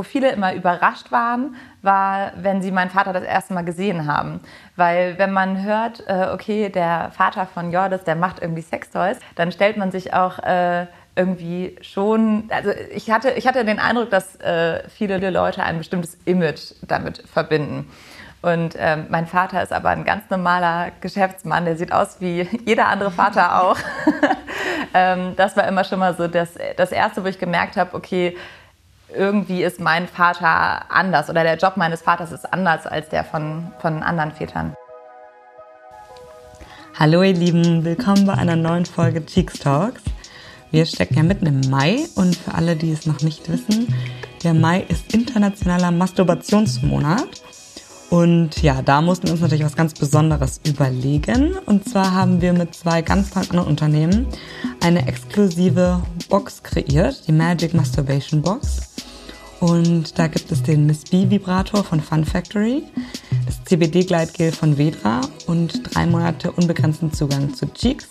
wo viele immer überrascht waren, war, wenn sie meinen Vater das erste Mal gesehen haben. Weil wenn man hört, äh, okay, der Vater von Jordis, der macht irgendwie Sextoys, dann stellt man sich auch äh, irgendwie schon, also ich hatte, ich hatte den Eindruck, dass äh, viele Leute ein bestimmtes Image damit verbinden. Und ähm, mein Vater ist aber ein ganz normaler Geschäftsmann, der sieht aus wie jeder andere Vater auch. ähm, das war immer schon mal so das, das Erste, wo ich gemerkt habe, okay, irgendwie ist mein Vater anders oder der Job meines Vaters ist anders als der von, von anderen Vätern. Hallo ihr Lieben, willkommen bei einer neuen Folge Cheeks Talks. Wir stecken ja mitten im Mai und für alle, die es noch nicht wissen, der Mai ist internationaler Masturbationsmonat. Und ja, da mussten wir uns natürlich was ganz Besonderes überlegen. Und zwar haben wir mit zwei ganz tollen anderen Unternehmen eine exklusive Box kreiert, die Magic Masturbation Box. Und da gibt es den Miss B Vibrator von Fun Factory, das CBD Gleitgel von Vedra und drei Monate unbegrenzten Zugang zu Cheeks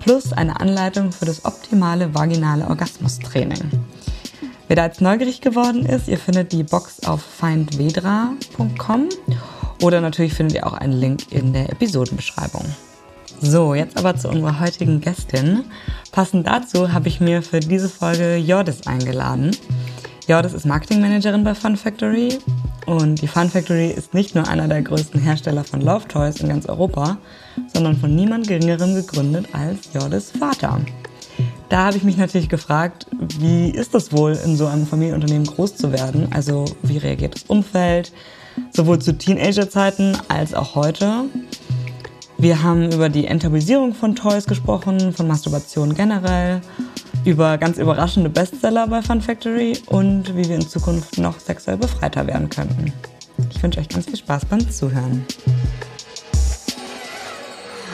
plus eine Anleitung für das optimale vaginale Orgasmustraining. Wer da jetzt neugierig geworden ist, ihr findet die Box auf findvedra.com oder natürlich findet ihr auch einen Link in der Episodenbeschreibung. So, jetzt aber zu unserer heutigen Gästin. Passend dazu habe ich mir für diese Folge Jordis eingeladen. Jordis ist Marketingmanagerin bei Fun Factory und die Fun Factory ist nicht nur einer der größten Hersteller von Love Toys in ganz Europa, sondern von niemand Geringerem gegründet als Jordis Vater. Da habe ich mich natürlich gefragt, wie ist das wohl, in so einem Familienunternehmen groß zu werden? Also wie reagiert das Umfeld, sowohl zu Teenagerzeiten als auch heute? Wir haben über die Enttabuisierung von Toys gesprochen, von Masturbation generell über ganz überraschende Bestseller bei Fun Factory und wie wir in Zukunft noch sexuell befreiter werden könnten. Ich wünsche euch ganz viel Spaß beim Zuhören.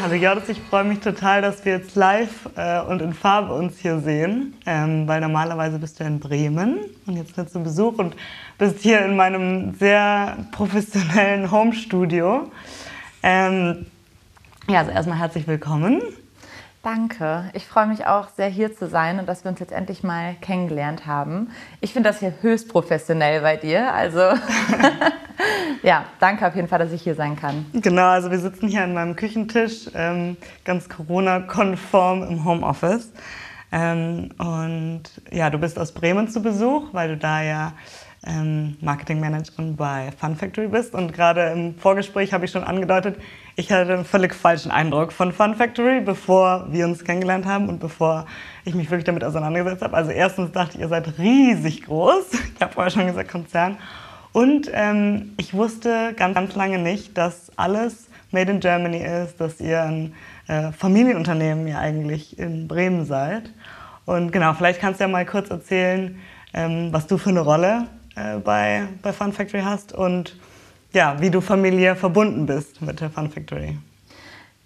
Hallo Jordis, ich freue mich total, dass wir jetzt live äh, und in Farbe uns hier sehen, ähm, weil normalerweise bist du in Bremen und jetzt bist du Besuch und bist hier in meinem sehr professionellen Home-Studio. Ähm, ja, also erstmal herzlich willkommen. Danke. Ich freue mich auch sehr hier zu sein und dass wir uns jetzt endlich mal kennengelernt haben. Ich finde das hier höchst professionell bei dir. Also ja, danke auf jeden Fall, dass ich hier sein kann. Genau, also wir sitzen hier an meinem Küchentisch, ähm, ganz Corona-konform im Homeoffice. Ähm, und ja, du bist aus Bremen zu Besuch, weil du da ja ähm, Marketingmanagerin bei Fun Factory bist. Und gerade im Vorgespräch habe ich schon angedeutet, ich hatte einen völlig falschen Eindruck von Fun Factory, bevor wir uns kennengelernt haben und bevor ich mich wirklich damit auseinandergesetzt habe. Also erstens dachte ich, ihr seid riesig groß. Ich habe vorher schon gesagt Konzern. Und ähm, ich wusste ganz, ganz lange nicht, dass alles Made in Germany ist, dass ihr ein äh, Familienunternehmen ja eigentlich in Bremen seid. Und genau, vielleicht kannst du ja mal kurz erzählen, ähm, was du für eine Rolle äh, bei, bei Fun Factory hast und ja, wie du familiär verbunden bist mit der Fun Factory.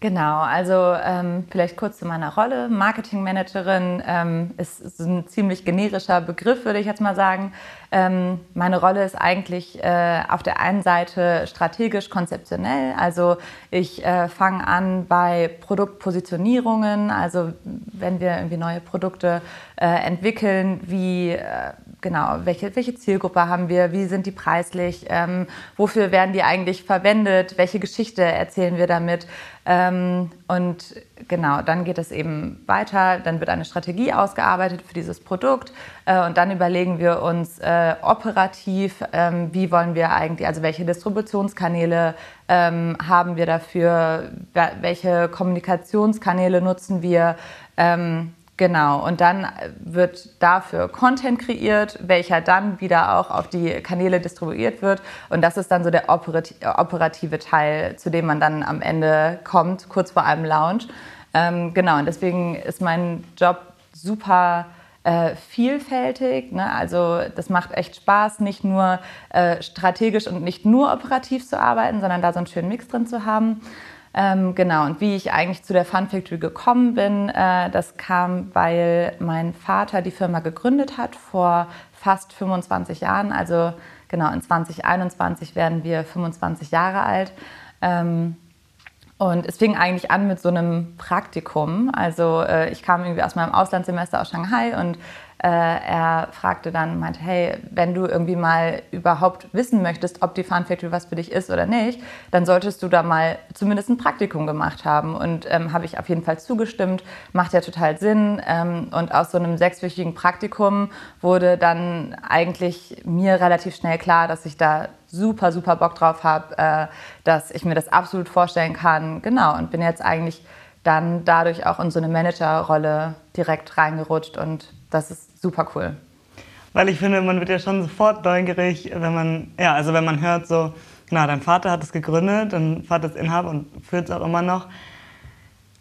Genau, also ähm, vielleicht kurz zu meiner Rolle. Marketingmanagerin ähm, ist, ist ein ziemlich generischer Begriff, würde ich jetzt mal sagen. Ähm, meine Rolle ist eigentlich äh, auf der einen Seite strategisch konzeptionell. Also ich äh, fange an bei Produktpositionierungen, also wenn wir irgendwie neue Produkte äh, entwickeln, wie äh, genau, welche, welche Zielgruppe haben wir, wie sind die preislich, ähm, wofür werden die eigentlich verwendet, welche Geschichte erzählen wir damit. Ähm, und genau, dann geht es eben weiter, dann wird eine Strategie ausgearbeitet für dieses Produkt äh, und dann überlegen wir uns äh, operativ, ähm, wie wollen wir eigentlich, also welche Distributionskanäle ähm, haben wir dafür, welche Kommunikationskanäle nutzen wir. Ähm, Genau, und dann wird dafür Content kreiert, welcher dann wieder auch auf die Kanäle distribuiert wird. Und das ist dann so der operative Teil, zu dem man dann am Ende kommt, kurz vor einem Launch. Ähm, genau, und deswegen ist mein Job super äh, vielfältig. Ne? Also das macht echt Spaß, nicht nur äh, strategisch und nicht nur operativ zu arbeiten, sondern da so einen schönen Mix drin zu haben. Ähm, genau, und wie ich eigentlich zu der Fun Factory gekommen bin, äh, das kam, weil mein Vater die Firma gegründet hat vor fast 25 Jahren. Also genau, in 2021 werden wir 25 Jahre alt. Ähm, und es fing eigentlich an mit so einem Praktikum. Also äh, ich kam irgendwie aus meinem Auslandssemester aus Shanghai und Äh, er fragte dann, meinte, hey, wenn du irgendwie mal überhaupt wissen möchtest, ob die Fun Factory was für dich ist oder nicht, dann solltest du da mal zumindest ein Praktikum gemacht haben. Und ähm, habe ich auf jeden Fall zugestimmt, macht ja total Sinn. Ähm, und aus so einem sechswöchigen Praktikum wurde dann eigentlich mir relativ schnell klar, dass ich da super, super Bock drauf habe, äh, dass ich mir das absolut vorstellen kann. Genau, und bin jetzt eigentlich dann dadurch auch in so eine Managerrolle direkt reingerutscht und das ist super cool. Weil ich finde, man wird ja schon sofort neugierig, wenn man, ja, also wenn man hört so, na, dein Vater hat es gegründet, dein Vater ist Inhaber und führt es auch immer noch.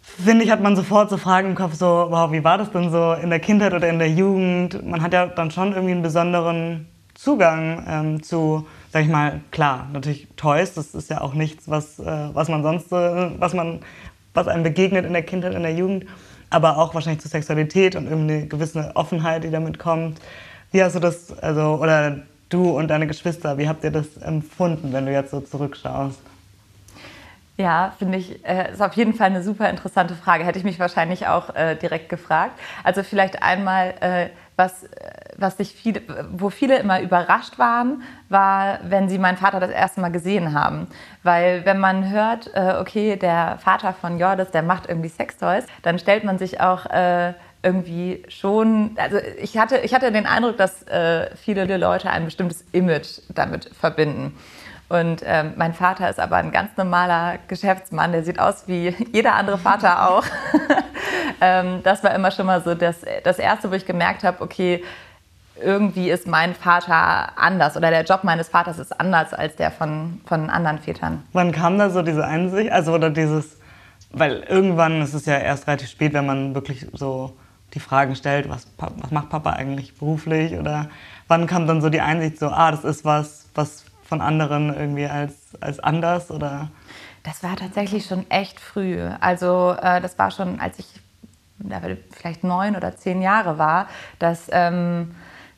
Finde ich, hat man sofort so Fragen im Kopf, so, wow, wie war das denn so in der Kindheit oder in der Jugend? Man hat ja dann schon irgendwie einen besonderen Zugang ähm, zu, sag ich mal, klar, natürlich Toys, das ist ja auch nichts, was, äh, was man sonst, äh, was man, was einem begegnet in der Kindheit, in der Jugend aber auch wahrscheinlich zur Sexualität und irgendeine gewisse Offenheit, die damit kommt. Wie hast du das, also, oder du und deine Geschwister, wie habt ihr das empfunden, wenn du jetzt so zurückschaust? Ja, finde ich, äh, ist auf jeden Fall eine super interessante Frage. Hätte ich mich wahrscheinlich auch äh, direkt gefragt. Also vielleicht einmal, äh, was, äh, was sich viele, wo viele immer überrascht waren, war, wenn sie meinen Vater das erste Mal gesehen haben. Weil wenn man hört, äh, okay, der Vater von Jordis, der macht irgendwie Sextoys, dann stellt man sich auch äh, irgendwie schon, also ich hatte, ich hatte den Eindruck, dass viele Leute ein bestimmtes Image damit verbinden. Und ähm, mein Vater ist aber ein ganz normaler Geschäftsmann, der sieht aus wie jeder andere Vater auch. ähm, das war immer schon mal so das, das Erste, wo ich gemerkt habe, okay, irgendwie ist mein Vater anders oder der Job meines Vaters ist anders als der von, von anderen Vätern. Wann kam da so diese Einsicht, also oder dieses, weil irgendwann ist es ja erst relativ spät, wenn man wirklich so die Fragen stellt, was, was macht Papa eigentlich beruflich oder wann kam dann so die Einsicht so, ah, das ist was, was von anderen irgendwie als, als anders? Oder? Das war tatsächlich schon echt früh. Also äh, das war schon, als ich vielleicht neun oder zehn Jahre war, dass ähm,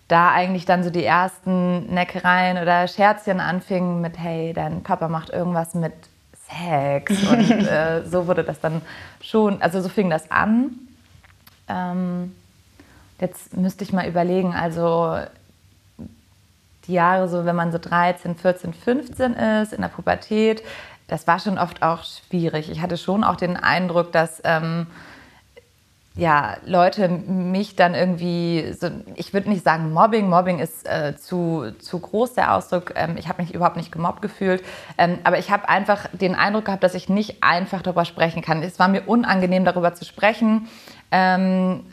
da eigentlich dann so die ersten Neckereien oder Scherzchen anfingen mit, hey, dein Papa macht irgendwas mit Sex. Und äh, so wurde das dann schon, also so fing das an. Ähm, jetzt müsste ich mal überlegen, also die Jahre, so wenn man so 13, 14, 15 ist, in der Pubertät, das war schon oft auch schwierig. Ich hatte schon auch den Eindruck, dass ähm, ja, Leute mich dann irgendwie, so, ich würde nicht sagen Mobbing, Mobbing ist äh, zu, zu groß der Ausdruck, ähm, ich habe mich überhaupt nicht gemobbt gefühlt, ähm, aber ich habe einfach den Eindruck gehabt, dass ich nicht einfach darüber sprechen kann. Es war mir unangenehm, darüber zu sprechen. Ähm,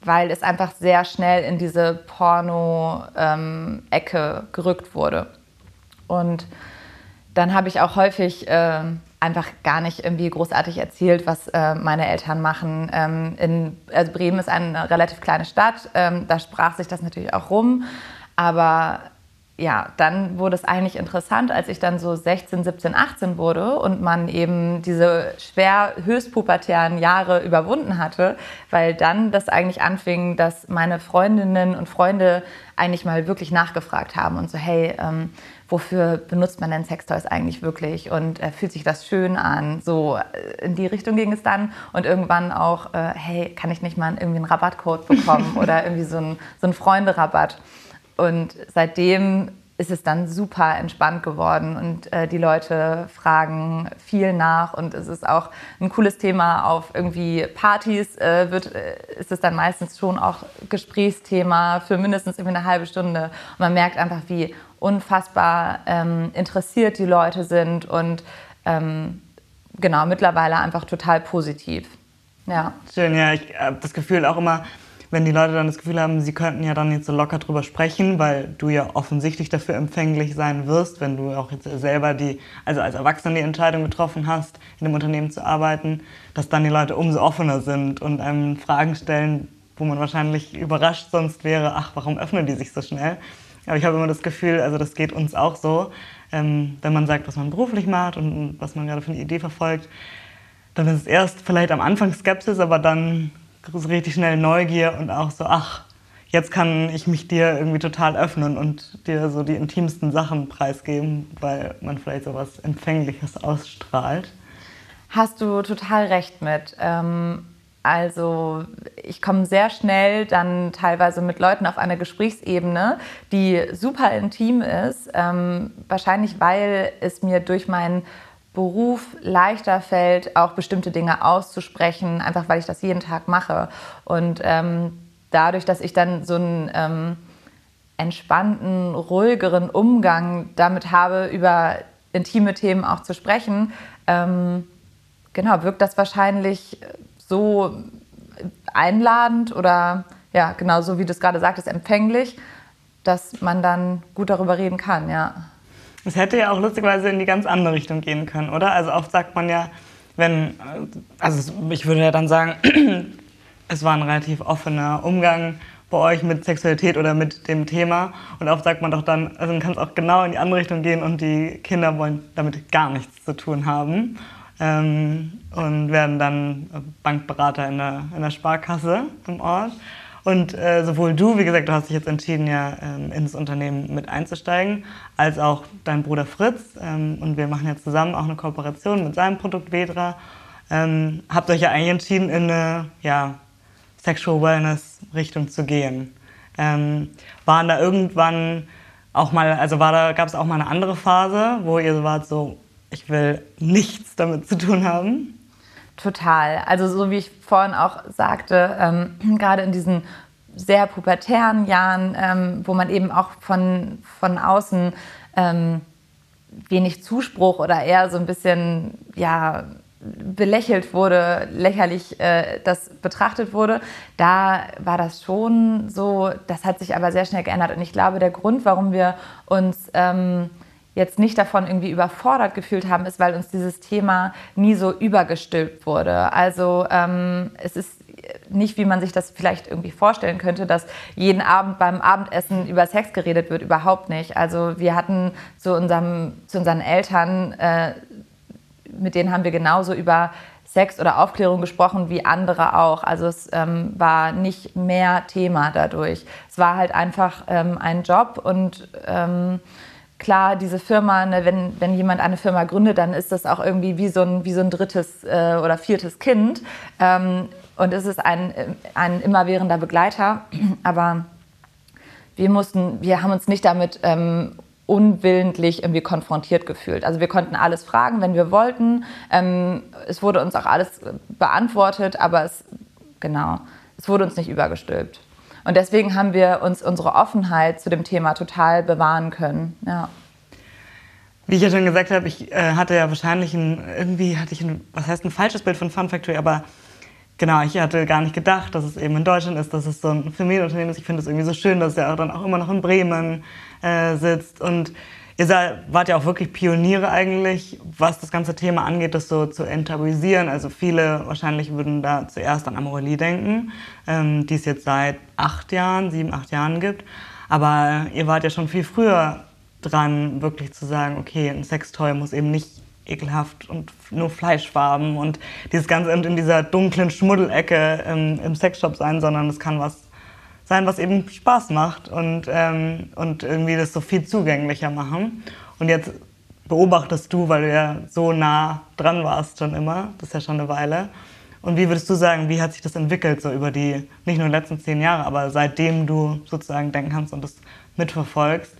weil es einfach sehr schnell in diese Porno-Ecke ähm, gerückt wurde. Und dann habe ich auch häufig äh, einfach gar nicht irgendwie großartig erzählt, was äh, meine Eltern machen. Ähm, in, also Bremen ist eine relativ kleine Stadt, ähm, da sprach sich das natürlich auch rum, aber ja, dann wurde es eigentlich interessant, als ich dann so 16, 17, 18 wurde und man eben diese schwer höchstpubertären Jahre überwunden hatte, weil dann das eigentlich anfing, dass meine Freundinnen und Freunde eigentlich mal wirklich nachgefragt haben und so, hey, ähm, wofür benutzt man denn Sextoys eigentlich wirklich und äh, fühlt sich das schön an? So äh, in die Richtung ging es dann und irgendwann auch, äh, hey, kann ich nicht mal irgendwie einen Rabattcode bekommen oder irgendwie so einen, so einen Freunde-Rabatt? Und seitdem ist es dann super entspannt geworden und äh, die Leute fragen viel nach und es ist auch ein cooles Thema auf irgendwie Partys äh, wird äh, ist es dann meistens schon auch Gesprächsthema für mindestens irgendwie eine halbe Stunde. Und man merkt einfach wie unfassbar ähm, interessiert die Leute sind und ähm, genau mittlerweile einfach total positiv. Ja. Schön ja ich habe das Gefühl auch immer wenn die Leute dann das Gefühl haben, sie könnten ja dann jetzt so locker drüber sprechen, weil du ja offensichtlich dafür empfänglich sein wirst, wenn du auch jetzt selber die, also als Erwachsener die Entscheidung getroffen hast, in dem Unternehmen zu arbeiten, dass dann die Leute umso offener sind und einem Fragen stellen, wo man wahrscheinlich überrascht sonst wäre, ach, warum öffnen die sich so schnell? Aber ich habe immer das Gefühl, also das geht uns auch so, ähm, wenn man sagt, was man beruflich macht und was man gerade für eine Idee verfolgt, dann ist es erst vielleicht am Anfang Skepsis, aber dann richtig schnell Neugier und auch so, ach, jetzt kann ich mich dir irgendwie total öffnen und dir so die intimsten Sachen preisgeben, weil man vielleicht so was Empfängliches ausstrahlt. Hast du total recht mit. Ähm, also ich komme sehr schnell dann teilweise mit Leuten auf eine Gesprächsebene, die super intim ist. Ähm, wahrscheinlich, weil es mir durch meinen Beruf leichter fällt, auch bestimmte Dinge auszusprechen, einfach weil ich das jeden Tag mache. Und ähm, dadurch, dass ich dann so einen ähm, entspannten, ruhigeren Umgang damit habe, über intime Themen auch zu sprechen, ähm, genau, wirkt das wahrscheinlich so einladend oder ja, genau so wie du es gerade sagtest, empfänglich, dass man dann gut darüber reden kann, ja. Es hätte ja auch lustigerweise in die ganz andere Richtung gehen können, oder? Also oft sagt man ja, wenn, also ich würde ja dann sagen, es war ein relativ offener Umgang bei euch mit Sexualität oder mit dem Thema. Und oft sagt man doch dann, also dann kann es auch genau in die andere Richtung gehen und die Kinder wollen damit gar nichts zu tun haben ähm, und werden dann Bankberater in der, in der Sparkasse im Ort. Und äh, sowohl du, wie gesagt, du hast dich jetzt entschieden, ja ähm, ins Unternehmen mit einzusteigen, als auch dein Bruder Fritz. Ähm, und wir machen ja zusammen auch eine Kooperation mit seinem Produkt Vedra. Ähm, habt euch ja eigentlich entschieden, in eine ja, Sexual Wellness Richtung zu gehen. Ähm, waren da irgendwann auch mal, also war da, gab es auch mal eine andere Phase, wo ihr wart, so, ich will nichts damit zu tun haben? Total. Also so wie ich vorhin auch sagte, ähm, gerade in diesen sehr pubertären Jahren, ähm, wo man eben auch von, von außen ähm, wenig Zuspruch oder eher so ein bisschen ja, belächelt wurde, lächerlich äh, das betrachtet wurde, da war das schon so, das hat sich aber sehr schnell geändert. Und ich glaube, der Grund, warum wir uns ähm, jetzt nicht davon irgendwie überfordert gefühlt haben, ist, weil uns dieses Thema nie so übergestülpt wurde. Also ähm, es ist nicht, wie man sich das vielleicht irgendwie vorstellen könnte, dass jeden Abend beim Abendessen über Sex geredet wird, überhaupt nicht. Also wir hatten zu, unserem, zu unseren Eltern, äh, mit denen haben wir genauso über Sex oder Aufklärung gesprochen wie andere auch. Also es ähm, war nicht mehr Thema dadurch. Es war halt einfach ähm, ein Job und ähm, klar, diese Firma, ne, wenn, wenn jemand eine Firma gründet, dann ist das auch irgendwie wie so ein, wie so ein drittes äh, oder viertes Kind. Ähm, und es ist ein, ein immerwährender Begleiter. Aber wir mussten, wir haben uns nicht damit ähm, unwillentlich irgendwie konfrontiert gefühlt. Also wir konnten alles fragen, wenn wir wollten. Ähm, es wurde uns auch alles beantwortet, aber es, genau, es wurde uns nicht übergestülpt. Und deswegen haben wir uns unsere Offenheit zu dem Thema total bewahren können. Ja. Wie ich ja schon gesagt habe, ich äh, hatte ja wahrscheinlich ein, irgendwie hatte ich ein, was heißt ein falsches Bild von Fun Factory, aber genau, ich hatte gar nicht gedacht, dass es eben in Deutschland ist, dass es so ein Familienunternehmen ist. Ich finde es irgendwie so schön, dass es ja dann auch immer noch in Bremen äh, sitzt und Ihr wart ja auch wirklich Pioniere eigentlich, was das ganze Thema angeht, das so zu enttabuisieren. Also viele wahrscheinlich würden da zuerst an Amorelie denken, ähm, die es jetzt seit acht Jahren, sieben, acht Jahren gibt. Aber ihr wart ja schon viel früher dran, wirklich zu sagen, okay, ein Sextoy muss eben nicht ekelhaft und nur Fleischfarben und dieses Ganze in dieser dunklen Schmuddelecke ähm, im Sexshop sein, sondern es kann was sein, was eben Spaß macht und, ähm, und irgendwie das so viel zugänglicher machen. Und jetzt beobachtest du, weil du ja so nah dran warst schon immer, das ist ja schon eine Weile. Und wie würdest du sagen, wie hat sich das entwickelt, so über die, nicht nur letzten zehn Jahre, aber seitdem du sozusagen denken kannst und das mitverfolgst,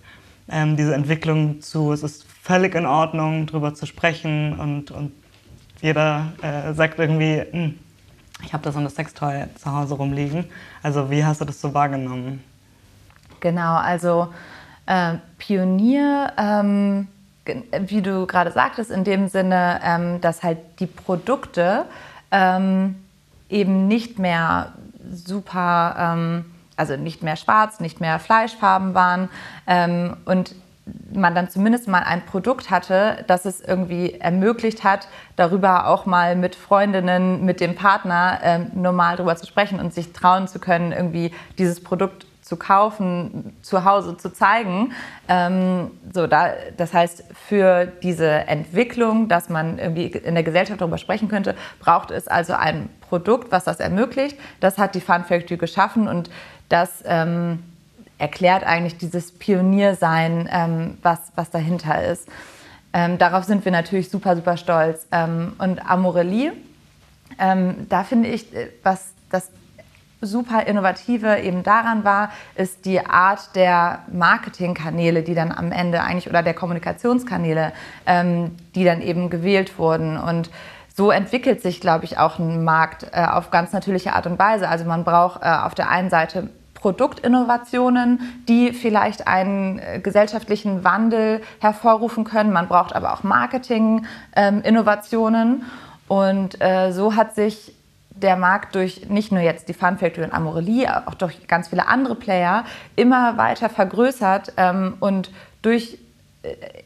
ähm, diese Entwicklung zu, es ist völlig in Ordnung, darüber zu sprechen und, und jeder äh, sagt irgendwie, hm, ich habe da so eine Sextoy zu Hause rumliegen. Also wie hast du das so wahrgenommen? Genau, also äh, Pionier, ähm, wie du gerade sagtest, in dem Sinne, ähm, dass halt die Produkte ähm, eben nicht mehr super, ähm, also nicht mehr schwarz, nicht mehr Fleischfarben waren ähm, und man dann zumindest mal ein Produkt hatte, das es irgendwie ermöglicht hat, darüber auch mal mit Freundinnen, mit dem Partner äh, normal drüber zu sprechen und sich trauen zu können, irgendwie dieses Produkt zu kaufen, zu Hause zu zeigen. Ähm, so, da, das heißt, für diese Entwicklung, dass man irgendwie in der Gesellschaft darüber sprechen könnte, braucht es also ein Produkt, was das ermöglicht. Das hat die Fun Factory geschaffen und das ähm, erklärt eigentlich dieses Pioniersein, ähm, was, was dahinter ist. Ähm, darauf sind wir natürlich super, super stolz. Ähm, und Amorelie ähm, da finde ich, äh, was das super innovative eben daran war, ist die Art der Marketingkanäle, die dann am Ende eigentlich oder der Kommunikationskanäle, ähm, die dann eben gewählt wurden. Und so entwickelt sich, glaube ich, auch ein Markt äh, auf ganz natürliche Art und Weise. Also man braucht äh, auf der einen Seite Produktinnovationen, die vielleicht einen äh, gesellschaftlichen Wandel hervorrufen können. Man braucht aber auch Marketing-Innovationen. Und äh, so hat sich der Markt durch nicht nur jetzt die Fun Factory und Amorelie, auch durch ganz viele andere Player immer weiter vergrößert ähm, und durch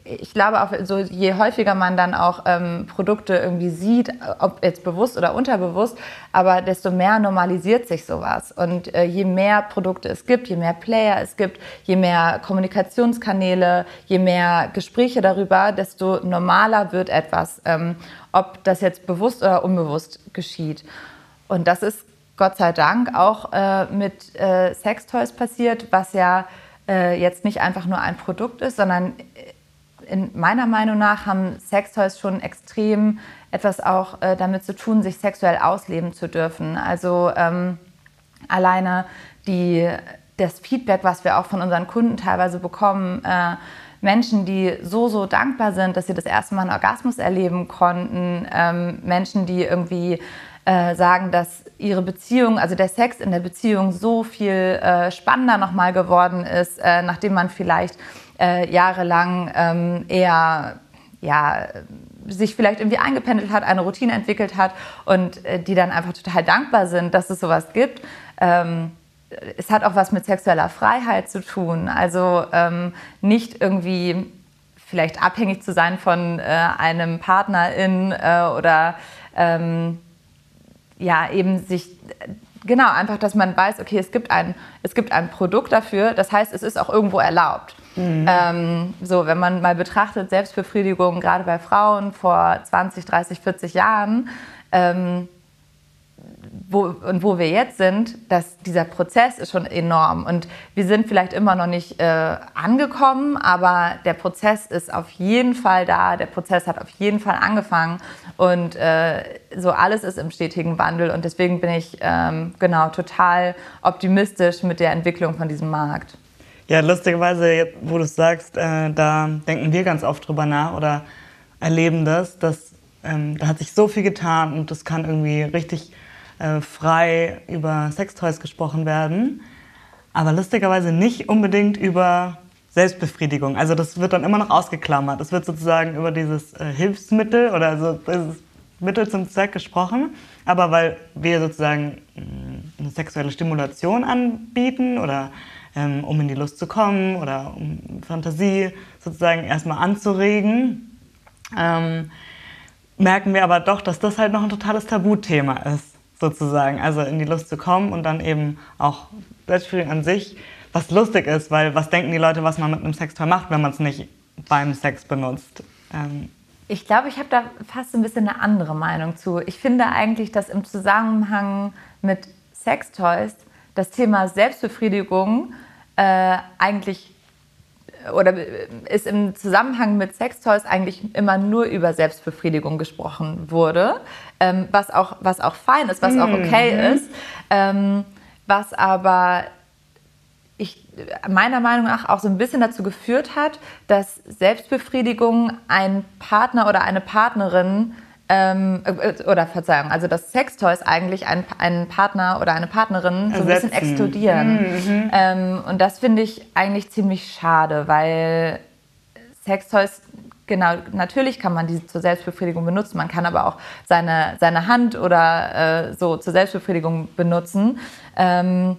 ich glaube auch, so je häufiger man dann auch ähm, Produkte irgendwie sieht, ob jetzt bewusst oder unterbewusst, aber desto mehr normalisiert sich sowas. Und äh, je mehr Produkte es gibt, je mehr Player es gibt, je mehr Kommunikationskanäle, je mehr Gespräche darüber, desto normaler wird etwas, ähm, ob das jetzt bewusst oder unbewusst geschieht. Und das ist Gott sei Dank auch äh, mit äh, Sextoys passiert, was ja äh, jetzt nicht einfach nur ein Produkt ist, sondern äh, in meiner Meinung nach haben Sextoys schon extrem etwas auch äh, damit zu tun, sich sexuell ausleben zu dürfen. Also ähm, alleine die, das Feedback, was wir auch von unseren Kunden teilweise bekommen, äh, Menschen, die so, so dankbar sind, dass sie das erste Mal einen Orgasmus erleben konnten, ähm, Menschen, die irgendwie äh, sagen, dass ihre Beziehung, also der Sex in der Beziehung so viel äh, spannender nochmal geworden ist, äh, nachdem man vielleicht äh, jahrelang ähm, eher ja, sich vielleicht irgendwie eingependelt hat, eine Routine entwickelt hat und äh, die dann einfach total dankbar sind, dass es sowas gibt. Ähm, es hat auch was mit sexueller Freiheit zu tun. Also ähm, nicht irgendwie vielleicht abhängig zu sein von äh, einem Partnerin äh, oder ähm, ja, eben sich, genau, einfach, dass man weiß, okay, es gibt ein, es gibt ein Produkt dafür, das heißt, es ist auch irgendwo erlaubt. Mhm. Ähm, so, wenn man mal betrachtet, Selbstbefriedigung, gerade bei Frauen vor 20, 30, 40 Jahren, ähm, wo, und wo wir jetzt sind, dass dieser Prozess ist schon enorm. Und wir sind vielleicht immer noch nicht äh, angekommen, aber der Prozess ist auf jeden Fall da. Der Prozess hat auf jeden Fall angefangen. Und äh, so alles ist im stetigen Wandel. Und deswegen bin ich ähm, genau total optimistisch mit der Entwicklung von diesem Markt. Ja, lustigerweise, wo du es sagst, äh, da denken wir ganz oft drüber nach oder erleben das, dass ähm, da hat sich so viel getan und das kann irgendwie richtig äh, frei über Sextoys gesprochen werden, aber lustigerweise nicht unbedingt über Selbstbefriedigung. Also das wird dann immer noch ausgeklammert. Es wird sozusagen über dieses äh, Hilfsmittel oder also dieses Mittel zum Zweck gesprochen, aber weil wir sozusagen mm, eine sexuelle Stimulation anbieten oder ähm, um in die Lust zu kommen oder um Fantasie sozusagen erstmal anzuregen, ähm, merken wir aber doch, dass das halt noch ein totales Tabuthema ist sozusagen. Also in die Lust zu kommen und dann eben auch Selbstbefriedigung an sich, was lustig ist, weil was denken die Leute, was man mit einem Sextoy macht, wenn man es nicht beim Sex benutzt? Ähm ich glaube, ich habe da fast ein bisschen eine andere Meinung zu. Ich finde eigentlich, dass im Zusammenhang mit Sextoys das Thema Selbstbefriedigung äh, eigentlich oder ist im Zusammenhang mit Sextoys eigentlich immer nur über Selbstbefriedigung gesprochen wurde, ähm, was, auch, was auch fein ist, was mhm. auch okay ist, ähm, was aber ich, meiner Meinung nach auch so ein bisschen dazu geführt hat, dass Selbstbefriedigung ein Partner oder eine Partnerin ähm, äh, oder Verzeihung, also dass Sextoys eigentlich einen, einen Partner oder eine Partnerin so ein bisschen exkludieren. Mhm. Ähm, und das finde ich eigentlich ziemlich schade, weil Sextoys Genau, natürlich kann man die zur Selbstbefriedigung benutzen. Man kann aber auch seine, seine Hand oder äh, so zur Selbstbefriedigung benutzen. Ähm,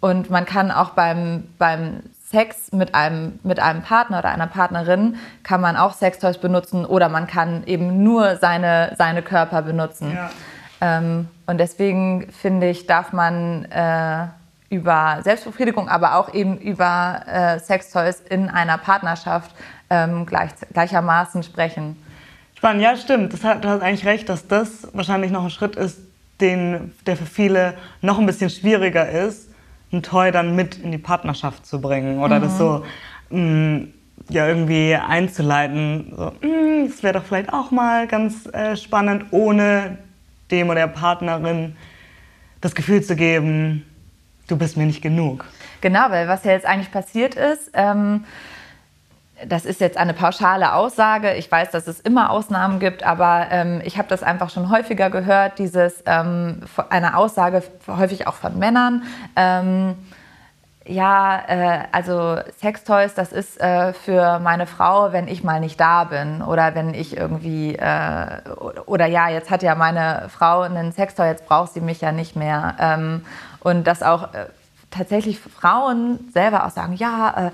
und man kann auch beim, beim Sex mit einem, mit einem Partner oder einer Partnerin kann man auch Sextoys benutzen oder man kann eben nur seine, seine Körper benutzen. Ja. Ähm, und deswegen finde ich, darf man äh, über Selbstbefriedigung, aber auch eben über äh, Sextoys in einer Partnerschaft ähm, gleich, gleichermaßen sprechen. Spannend, ja, stimmt. Das hat, du hast eigentlich recht, dass das wahrscheinlich noch ein Schritt ist, den, der für viele noch ein bisschen schwieriger ist ein Toy dann mit in die Partnerschaft zu bringen oder mhm. das so mh, mm, ja irgendwie einzuleiten. So, mm, das wäre doch vielleicht auch mal ganz äh, spannend, ohne dem oder der Partnerin das Gefühl zu geben, du bist mir nicht genug. Genau, weil was ja jetzt eigentlich passiert ist, ähm, das ist jetzt eine pauschale Aussage. Ich weiß, dass es immer Ausnahmen gibt, aber ähm, ich habe das einfach schon häufiger gehört, dieses ähm, eine Aussage häufig auch von Männern. Ähm, ja, äh, also Sextoys, das ist äh, für meine Frau, wenn ich mal nicht da bin oder wenn ich irgendwie äh, oder ja, jetzt hat ja meine Frau einen Sextoy, jetzt braucht sie mich ja nicht mehr ähm, und das auch äh, tatsächlich Frauen selber auch sagen, ja, äh,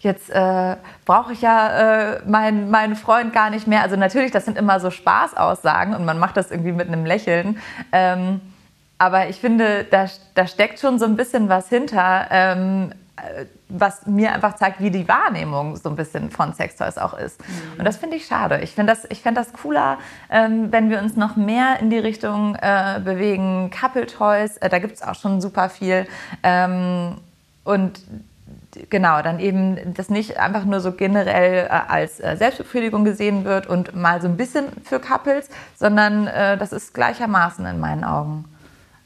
jetzt äh, brauche ich ja äh, meinen mein Freund gar nicht mehr. Also natürlich, das sind immer so Spaßaussagen und man macht das irgendwie mit einem Lächeln. Ähm, aber ich finde, da, da steckt schon so ein bisschen was hinter, ähm, äh, was mir einfach zeigt, wie die Wahrnehmung so ein bisschen von Sextoys auch ist. Mhm. Und das finde ich schade. Ich finde das, ich fänd das cooler, ähm, wenn wir uns noch mehr in die Richtung äh, bewegen. Couple Toys, äh, da gibt es auch schon super viel. Ähm, und genau, dann eben das nicht einfach nur so generell äh, als äh, Selbstbefriedigung gesehen wird und mal so ein bisschen für Couples, sondern äh, das ist gleichermaßen in meinen Augen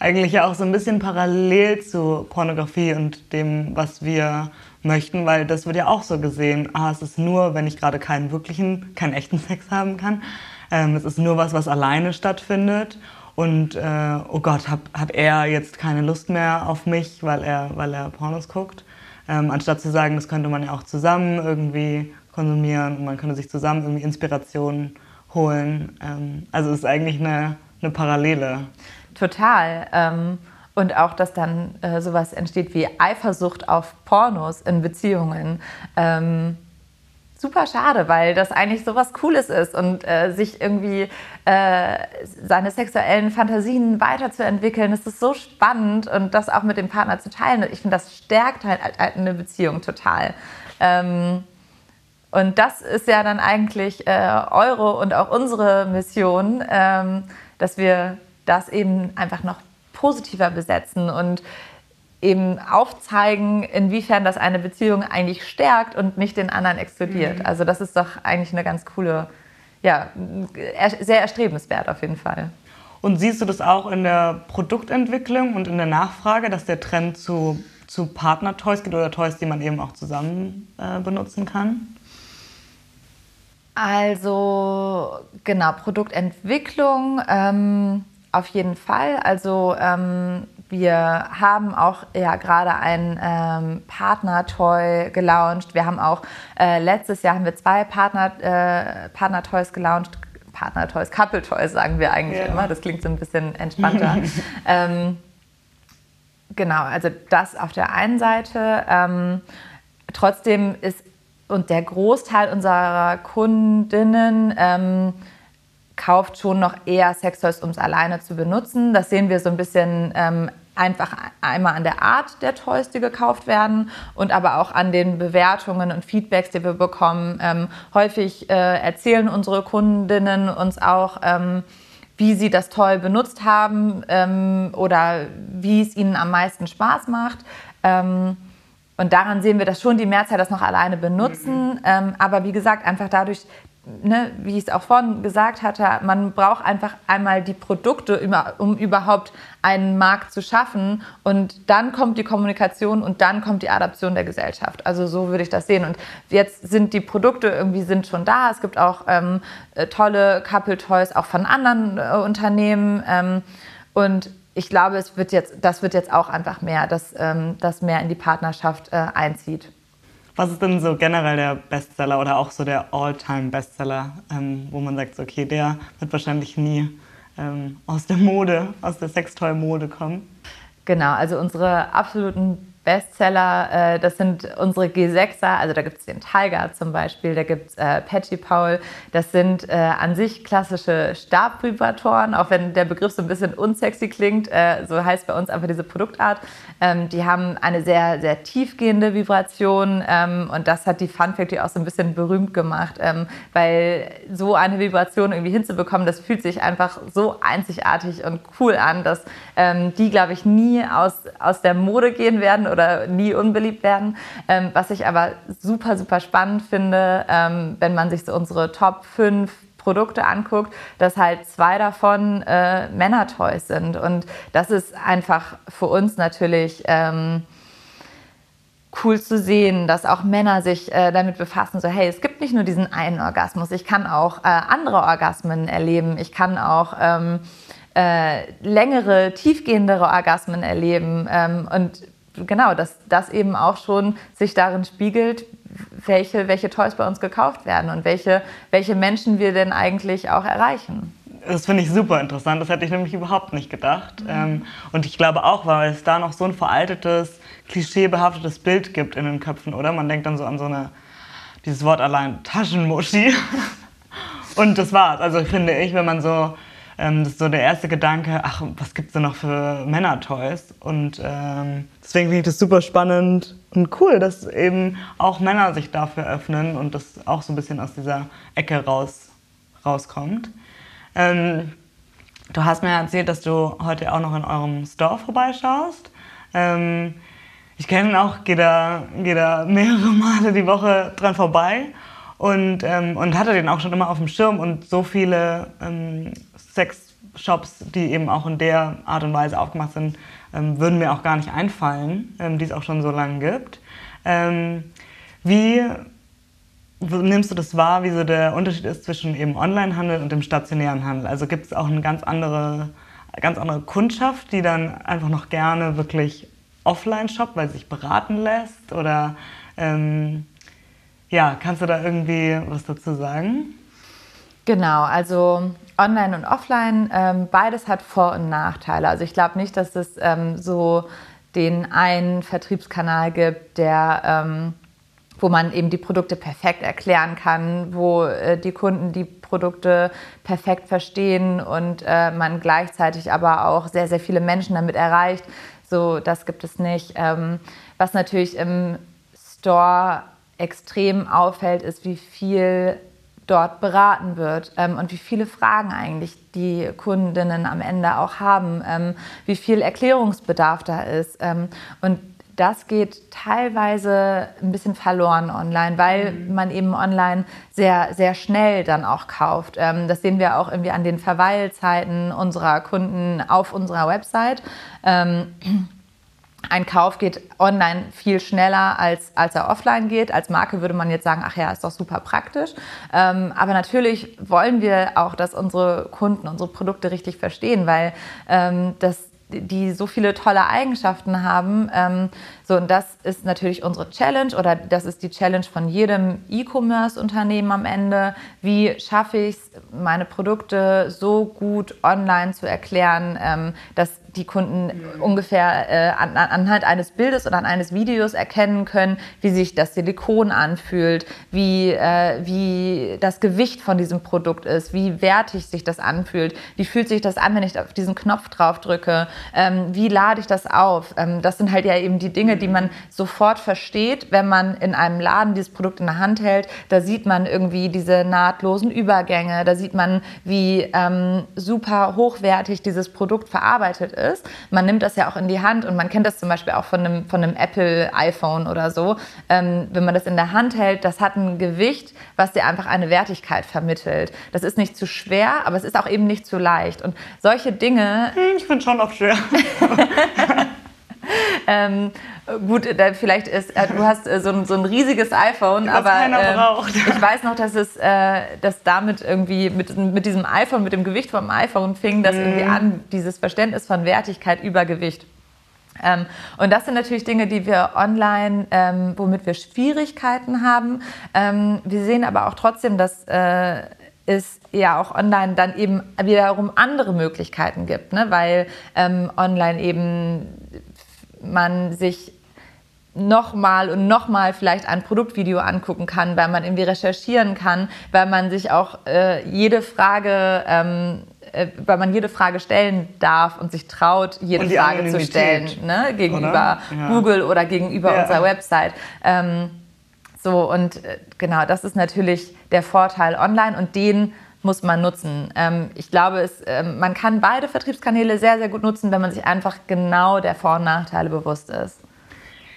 eigentlich ja auch so ein bisschen parallel zu Pornografie und dem, was wir möchten, weil das wird ja auch so gesehen, ah, es ist nur, wenn ich gerade keinen wirklichen, keinen echten Sex haben kann. Ähm, es ist nur was, was alleine stattfindet. Und äh, oh Gott, hab, hat er jetzt keine Lust mehr auf mich, weil er, weil er Pornos guckt. Ähm, anstatt zu sagen, das könnte man ja auch zusammen irgendwie konsumieren und man könnte sich zusammen irgendwie Inspirationen holen. Ähm, also es ist eigentlich eine, eine Parallele. Total. Ähm, und auch, dass dann äh, sowas entsteht wie Eifersucht auf Pornos in Beziehungen. Ähm, super schade, weil das eigentlich sowas Cooles ist und äh, sich irgendwie äh, seine sexuellen Fantasien weiterzuentwickeln. Das ist so spannend und das auch mit dem Partner zu teilen. Ich finde, das stärkt halt, eine Beziehung total. Ähm, und das ist ja dann eigentlich äh, eure und auch unsere Mission, ähm, dass wir das eben einfach noch positiver besetzen und eben aufzeigen, inwiefern das eine Beziehung eigentlich stärkt und nicht den anderen exkludiert. Mhm. Also das ist doch eigentlich eine ganz coole, ja, sehr erstrebenswert auf jeden Fall. Und siehst du das auch in der Produktentwicklung und in der Nachfrage, dass der Trend zu, zu Partner-Toys geht oder Toys, die man eben auch zusammen äh, benutzen kann? Also genau, Produktentwicklung. Ähm, auf jeden Fall. Also ähm, wir haben auch ja gerade ein ähm, Partner-Toy gelauncht. Wir haben auch äh, letztes Jahr haben wir zwei Partner, äh, Partner-Toys gelauncht. Partner-Toys, Couple-Toys sagen wir eigentlich ja. immer. Das klingt so ein bisschen entspannter. ähm, genau, also das auf der einen Seite. Ähm, trotzdem ist und der Großteil unserer Kundinnen ähm, kauft schon noch eher Sextoys, um es alleine zu benutzen. Das sehen wir so ein bisschen ähm, einfach einmal an der Art der Toys, die gekauft werden und aber auch an den Bewertungen und Feedbacks, die wir bekommen. Ähm, häufig äh, erzählen unsere Kundinnen uns auch, ähm, wie sie das Toy benutzt haben ähm, oder wie es ihnen am meisten Spaß macht. Ähm, und daran sehen wir, dass schon die Mehrzahl das noch alleine benutzen. Mhm. Ähm, aber wie gesagt, einfach dadurch, ne, wie ich es auch vorhin gesagt hatte, man braucht einfach einmal die Produkte, um überhaupt einen Markt zu schaffen. Und dann kommt die Kommunikation und dann kommt die Adaption der Gesellschaft. Also so würde ich das sehen. Und jetzt sind die Produkte irgendwie sind schon da. Es gibt auch ähm, äh, tolle Couple Toys auch von anderen äh, Unternehmen. Ähm, und ich glaube, es wird jetzt, das wird jetzt auch einfach mehr, dass ähm, das mehr in die Partnerschaft äh, einzieht. Was ist denn so generell der Bestseller oder auch so der All-Time-Bestseller, ähm, wo man sagt, okay, der wird wahrscheinlich nie ähm, aus der Mode, aus der Sextoy-Mode kommen? Genau, also unsere absoluten Bestseller, äh, das sind unsere G6er, also da gibt es den Tiger zum Beispiel, da gibt es äh, Patchy Paul. Das sind äh, an sich klassische Stabvibratoren, auch wenn der Begriff so ein bisschen unsexy klingt, äh, so heißt bei uns einfach diese Produktart. Ähm, die haben eine sehr, sehr tiefgehende Vibration ähm, und das hat die Fun Factory auch so ein bisschen berühmt gemacht, ähm, weil so eine Vibration irgendwie hinzubekommen, das fühlt sich einfach so einzigartig und cool an, dass ähm, die, glaube ich, nie aus, aus der Mode gehen werden oder nie unbeliebt werden. Ähm, was ich aber super, super spannend finde, ähm, wenn man sich so unsere Top 5 Produkte anguckt, dass halt zwei davon äh, Männertoys sind. Und das ist einfach für uns natürlich ähm, cool zu sehen, dass auch Männer sich äh, damit befassen, so hey, es gibt nicht nur diesen einen Orgasmus, ich kann auch äh, andere Orgasmen erleben, ich kann auch ähm, äh, längere, tiefgehendere Orgasmen erleben ähm, und genau, dass das eben auch schon sich darin spiegelt, welche, welche Toys bei uns gekauft werden und welche, welche Menschen wir denn eigentlich auch erreichen. Das finde ich super interessant. Das hätte ich nämlich überhaupt nicht gedacht. Mhm. Ähm, und ich glaube auch, weil es da noch so ein veraltetes, klischeebehaftetes Bild gibt in den Köpfen, oder? Man denkt dann so an so eine, dieses Wort allein, Taschenmuschi. und das war's. Also finde ich, wenn man so ähm, das ist so der erste Gedanke, ach, was gibt es denn noch für Männer-Toys? Und ähm, deswegen finde ich das super spannend und cool, dass eben auch Männer sich dafür öffnen und das auch so ein bisschen aus dieser Ecke raus, rauskommt. Ähm, du hast mir erzählt, dass du heute auch noch in eurem Store vorbeischaust. Ähm, ich kenne auch, gehe da, geh da mehrere Male die Woche dran vorbei und, ähm, und hatte den auch schon immer auf dem Schirm und so viele ähm, Sexshops, die eben auch in der Art und Weise aufgemacht sind, ähm, würden mir auch gar nicht einfallen, ähm, die es auch schon so lange gibt. Ähm, wie nimmst du das wahr, wie so der Unterschied ist zwischen eben Onlinehandel und dem stationären Handel? Also gibt es auch eine ganz andere, ganz andere Kundschaft, die dann einfach noch gerne wirklich offline shoppt, weil sie sich beraten lässt? Oder ähm, ja, kannst du da irgendwie was dazu sagen? Genau, also Online und Offline, ähm, beides hat Vor- und Nachteile. Also ich glaube nicht, dass es ähm, so den einen Vertriebskanal gibt, der, ähm, wo man eben die Produkte perfekt erklären kann, wo äh, die Kunden die Produkte perfekt verstehen und äh, man gleichzeitig aber auch sehr, sehr viele Menschen damit erreicht. So, das gibt es nicht. Ähm, was natürlich im Store extrem auffällt, ist, wie viel dort beraten wird ähm, und wie viele Fragen eigentlich die Kundinnen am Ende auch haben, ähm, wie viel Erklärungsbedarf da ist. Ähm, und das geht teilweise ein bisschen verloren online, weil mhm. man eben online sehr, sehr schnell dann auch kauft. Ähm, das sehen wir auch irgendwie an den Verweilzeiten unserer Kunden auf unserer Website. Ein Kauf geht online viel schneller, als, als er offline geht. Als Marke würde man jetzt sagen, ach ja, ist doch super praktisch. Ähm, aber natürlich wollen wir auch, dass unsere Kunden unsere Produkte richtig verstehen, weil ähm, das die so viele tolle Eigenschaften haben. Ähm, so, und das ist natürlich unsere Challenge oder das ist die Challenge von jedem E-Commerce-Unternehmen am Ende. Wie schaffe ich es, meine Produkte so gut online zu erklären, ähm, dass die Kunden ungefähr äh, an, anhand eines Bildes oder an eines Videos erkennen können, wie sich das Silikon anfühlt, wie, äh, wie das Gewicht von diesem Produkt ist, wie wertig sich das anfühlt, wie fühlt sich das an, wenn ich auf diesen Knopf drauf drücke, ähm, wie lade ich das auf. Ähm, das sind halt ja eben die Dinge, die man sofort versteht, wenn man in einem Laden dieses Produkt in der Hand hält. Da sieht man irgendwie diese nahtlosen Übergänge, da sieht man, wie ähm, super hochwertig dieses Produkt verarbeitet ist. Man nimmt das ja auch in die Hand und man kennt das zum Beispiel auch von einem, von einem Apple iPhone oder so. Ähm, wenn man das in der Hand hält, das hat ein Gewicht, was dir einfach eine Wertigkeit vermittelt. Das ist nicht zu schwer, aber es ist auch eben nicht zu leicht. Und solche Dinge. Hm, ich finde schon oft schwer. ähm, gut, vielleicht ist, äh, du hast äh, so, ein, so ein riesiges iPhone, Was aber braucht. ich weiß noch, dass es, äh, dass damit irgendwie mit, mit diesem iPhone, mit dem Gewicht vom iPhone fing das mhm. irgendwie an, dieses Verständnis von Wertigkeit über Gewicht. Ähm, und das sind natürlich Dinge, die wir online, ähm, womit wir Schwierigkeiten haben. Ähm, wir sehen aber auch trotzdem, dass äh, es ja auch online dann eben wiederum andere Möglichkeiten gibt, ne? weil ähm, online eben man sich nochmal und nochmal vielleicht ein Produktvideo angucken kann, weil man irgendwie recherchieren kann, weil man sich auch äh, jede Frage, ähm, äh, weil man jede Frage stellen darf und sich traut, jede Frage zu stellen, ne? gegenüber ja. Google oder gegenüber ja. unserer Website. Ähm, so und äh, genau, das ist natürlich der Vorteil online und den muss man nutzen. Ähm, ich glaube, es, ähm, man kann beide Vertriebskanäle sehr, sehr gut nutzen, wenn man sich einfach genau der Vor- und Nachteile bewusst ist.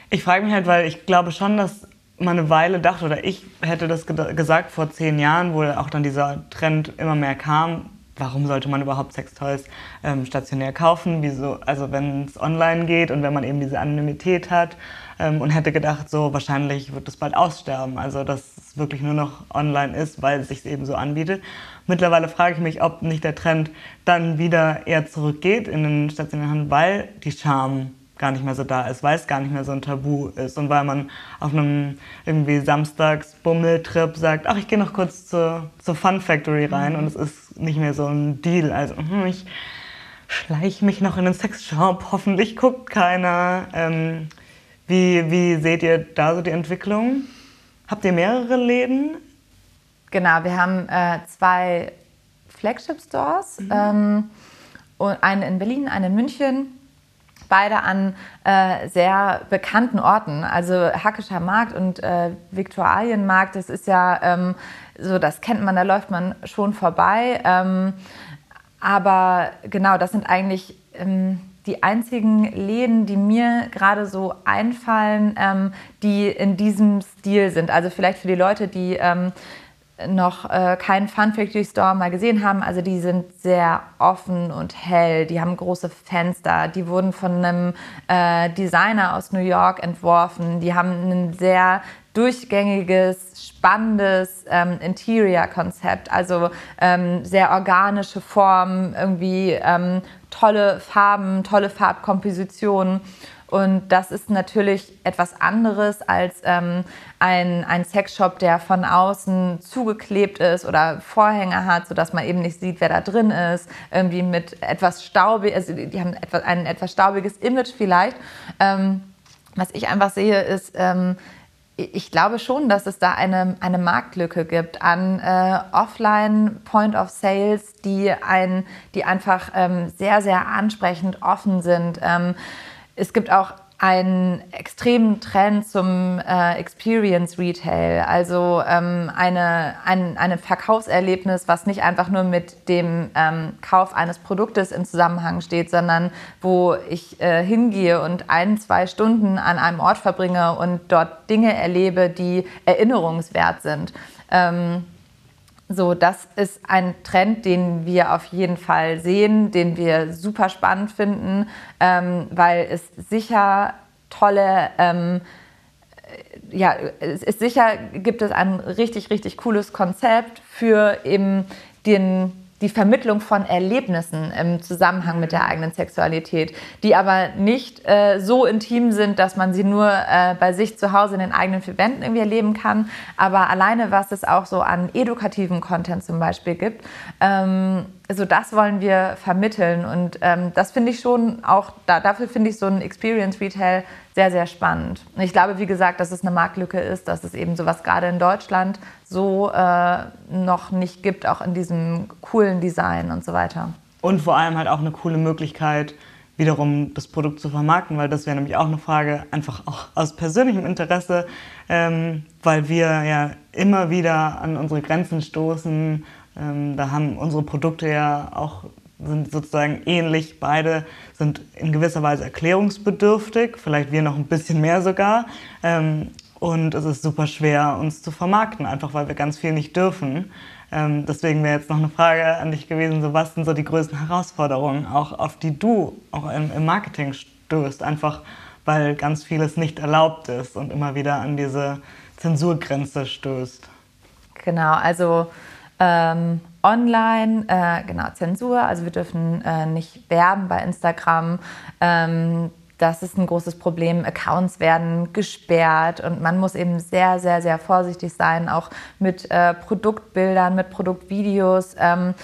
Ich frage mich halt, weil ich glaube schon, dass mal eine Weile dachte, oder ich hätte das gesagt vor zehn Jahren, wo auch dann dieser Trend immer mehr kam, warum sollte man überhaupt Sextoys ähm, stationär kaufen? Wieso, also wenn es online geht und wenn man eben diese Anonymität hat ähm, und hätte gedacht, so wahrscheinlich wird es bald aussterben. Also dass es wirklich nur noch online ist, weil es sich eben so anbietet. Mittlerweile frage ich mich, ob nicht der Trend dann wieder eher zurückgeht in den stationären Handel, weil die Charme gar nicht mehr so da ist, weil es gar nicht mehr so ein Tabu ist und weil man auf einem irgendwie Samstags-Bummeltrip sagt, ach, ich gehe noch kurz zur, zur Fun Factory rein mhm. und es ist nicht mehr so ein Deal. Also hm, ich schleiche mich noch in den Sexshop, hoffentlich guckt keiner. Ähm, wie, wie seht ihr da so die Entwicklung? Habt ihr mehrere Läden? Genau, wir haben äh, zwei Flagship-Stores. Mhm. Ähm, einen in Berlin, einen in München beide an äh, sehr bekannten Orten. Also Hackischer Markt und äh, Viktualienmarkt, das ist ja ähm, so, das kennt man, da läuft man schon vorbei. Ähm, aber genau, das sind eigentlich ähm, die einzigen Läden, die mir gerade so einfallen, ähm, die in diesem Stil sind. Also vielleicht für die Leute, die ähm, noch äh, keinen Fun Factory Store mal gesehen haben. Also die sind sehr offen und hell. Die haben große Fenster. Die wurden von einem äh, Designer aus New York entworfen. Die haben ein sehr durchgängiges, spannendes ähm, Interior-Konzept. Also ähm, sehr organische Formen, irgendwie ähm, tolle Farben, tolle Farbkompositionen. Und das ist natürlich etwas anderes als ähm, ein, ein Sexshop, der von außen zugeklebt ist oder Vorhänge hat, sodass man eben nicht sieht, wer da drin ist. Irgendwie mit etwas staubig, also die haben etwas, ein etwas staubiges Image vielleicht. Ähm, was ich einfach sehe, ist, ähm, ich glaube schon, dass es da eine, eine Marktlücke gibt an äh, Offline Point of Sales, die, ein, die einfach ähm, sehr, sehr ansprechend offen sind. Ähm, es gibt auch einen extremen Trend zum äh, Experience Retail, also ähm, eine, ein eine Verkaufserlebnis, was nicht einfach nur mit dem ähm, Kauf eines Produktes in Zusammenhang steht, sondern wo ich äh, hingehe und ein, zwei Stunden an einem Ort verbringe und dort Dinge erlebe, die erinnerungswert sind. Ähm, so, das ist ein Trend, den wir auf jeden Fall sehen, den wir super spannend finden, ähm, weil es sicher tolle, ähm, ja, es ist sicher gibt es ein richtig, richtig cooles Konzept für eben den die Vermittlung von Erlebnissen im Zusammenhang mit der eigenen Sexualität, die aber nicht äh, so intim sind, dass man sie nur äh, bei sich zu Hause in den eigenen vier Wänden irgendwie erleben kann. Aber alleine, was es auch so an edukativen Content zum Beispiel gibt, ähm, also das wollen wir vermitteln und ähm, das finde ich schon auch, da, dafür finde ich so ein Experience Retail sehr, sehr spannend. Ich glaube, wie gesagt, dass es eine Marktlücke ist, dass es eben sowas gerade in Deutschland so äh, noch nicht gibt, auch in diesem coolen Design und so weiter. Und vor allem halt auch eine coole Möglichkeit, wiederum das Produkt zu vermarkten, weil das wäre nämlich auch eine Frage, einfach auch aus persönlichem Interesse, ähm, weil wir ja immer wieder an unsere Grenzen stoßen. Ähm, da haben unsere Produkte ja auch sind sozusagen ähnlich. Beide sind in gewisser Weise erklärungsbedürftig, vielleicht wir noch ein bisschen mehr sogar. Ähm, und es ist super schwer, uns zu vermarkten, einfach weil wir ganz viel nicht dürfen. Ähm, deswegen wäre jetzt noch eine Frage an dich gewesen, so was sind so die größten Herausforderungen, auch auf die du auch im, Marketing stößt, einfach weil ganz vieles nicht erlaubt ist und immer wieder an diese Zensurgrenze stößt. Genau, also ähm, online, äh, genau, Zensur, also wir dürfen äh, nicht werben bei Instagram. Ähm, das ist ein großes Problem. Accounts werden gesperrt und man muss eben sehr, sehr, sehr vorsichtig sein, auch mit äh, Produktbildern, mit Produktvideos. Ähm,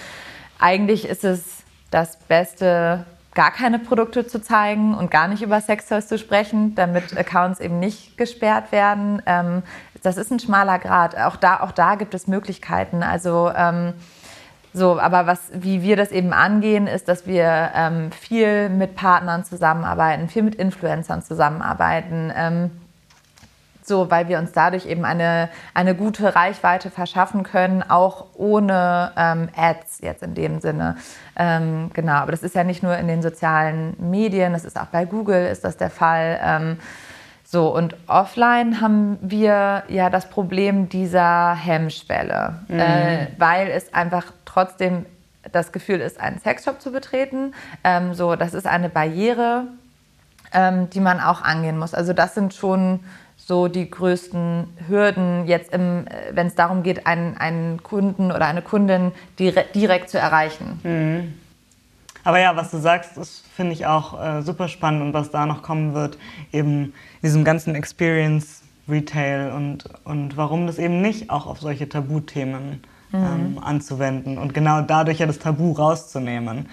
eigentlich ist es das Beste, gar keine Produkte zu zeigen und gar nicht über Sextoys zu sprechen, damit Accounts eben nicht gesperrt werden. Ähm, das ist ein schmaler Grad. Auch da, auch da gibt es Möglichkeiten. Also ähm, so, aber was, wie wir das eben angehen, ist, dass wir ähm, viel mit Partnern zusammenarbeiten, viel mit Influencern zusammenarbeiten. Ähm, so, weil wir uns dadurch eben eine, eine gute Reichweite verschaffen können, auch ohne ähm, Ads jetzt in dem Sinne. Ähm, genau, aber das ist ja nicht nur in den sozialen Medien, das ist auch bei Google ist das der Fall. Ähm, So, und offline haben wir ja das Problem dieser Hemmschwelle, mhm. äh, weil es einfach trotzdem das Gefühl ist, einen Sexshop zu betreten. Ähm, so, das ist eine Barriere, ähm, die man auch angehen muss. Also das sind schon so die größten Hürden jetzt, äh, wenn es darum geht, einen, einen Kunden oder eine Kundin direkt, direkt zu erreichen. Mhm. Aber ja, was du sagst, das finde ich auch äh, super spannend und was da noch kommen wird, eben diesem ganzen Experience Retail und, und warum das eben nicht auch auf solche Tabuthemen mhm. ähm, anzuwenden und genau dadurch ja das Tabu rauszunehmen.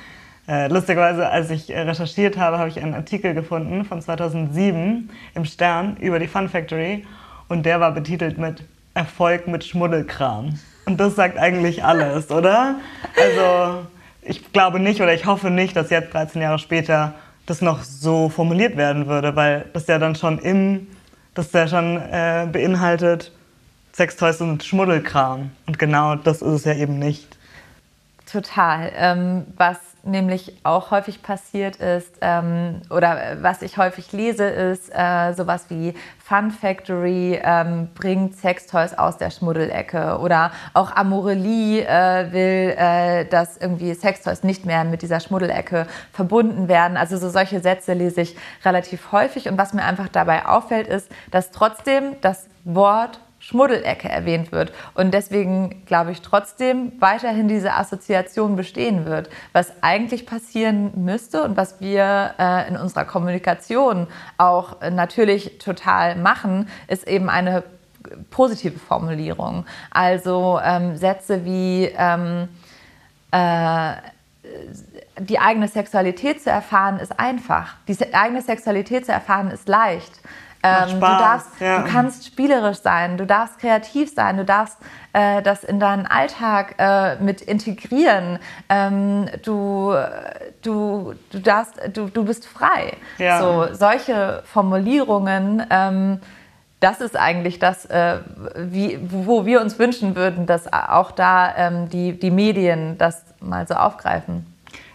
Äh, lustigerweise, als ich äh, recherchiert habe, habe ich einen Artikel gefunden von 2007 im Stern über die Fun Factory und der war betitelt mit Erfolg mit Schmuddelkram. Und das sagt eigentlich alles, oder? Also ich glaube nicht oder ich hoffe nicht, dass jetzt 13 Jahre später das noch so formuliert werden würde, weil das ja dann schon im, das ja schon äh, beinhaltet, Sextoys und Schmuddelkram. Und genau das ist es ja eben nicht. Total. Ähm, was nämlich auch häufig passiert ist, ähm, oder was ich häufig lese, ist äh, sowas wie Fun Factory ähm, bringt Sextoys aus der Schmuddelecke oder auch Amorelie äh, will, äh, dass irgendwie Sextoys nicht mehr mit dieser Schmuddelecke verbunden werden. Also so solche Sätze lese ich relativ häufig und was mir einfach dabei auffällt, ist, dass trotzdem das Wort Schmuddelecke erwähnt wird. Und deswegen glaube ich trotzdem weiterhin diese Assoziation bestehen wird. Was eigentlich passieren müsste und was wir äh, in unserer Kommunikation auch natürlich total machen, ist eben eine positive Formulierung. Also ähm, Sätze wie ähm, äh, die eigene Sexualität zu erfahren ist einfach. Die eigene Sexualität zu erfahren ist leicht. Ähm, du, darfst, ja. du kannst spielerisch sein, du darfst kreativ sein, du darfst äh, das in deinen Alltag äh, mit integrieren. Ähm, du, du, du, darfst, du, du bist frei. Ja. So, solche Formulierungen. Ähm, das ist eigentlich das, äh, wie, wo wir uns wünschen würden, dass auch da ähm, die, die Medien das mal so aufgreifen.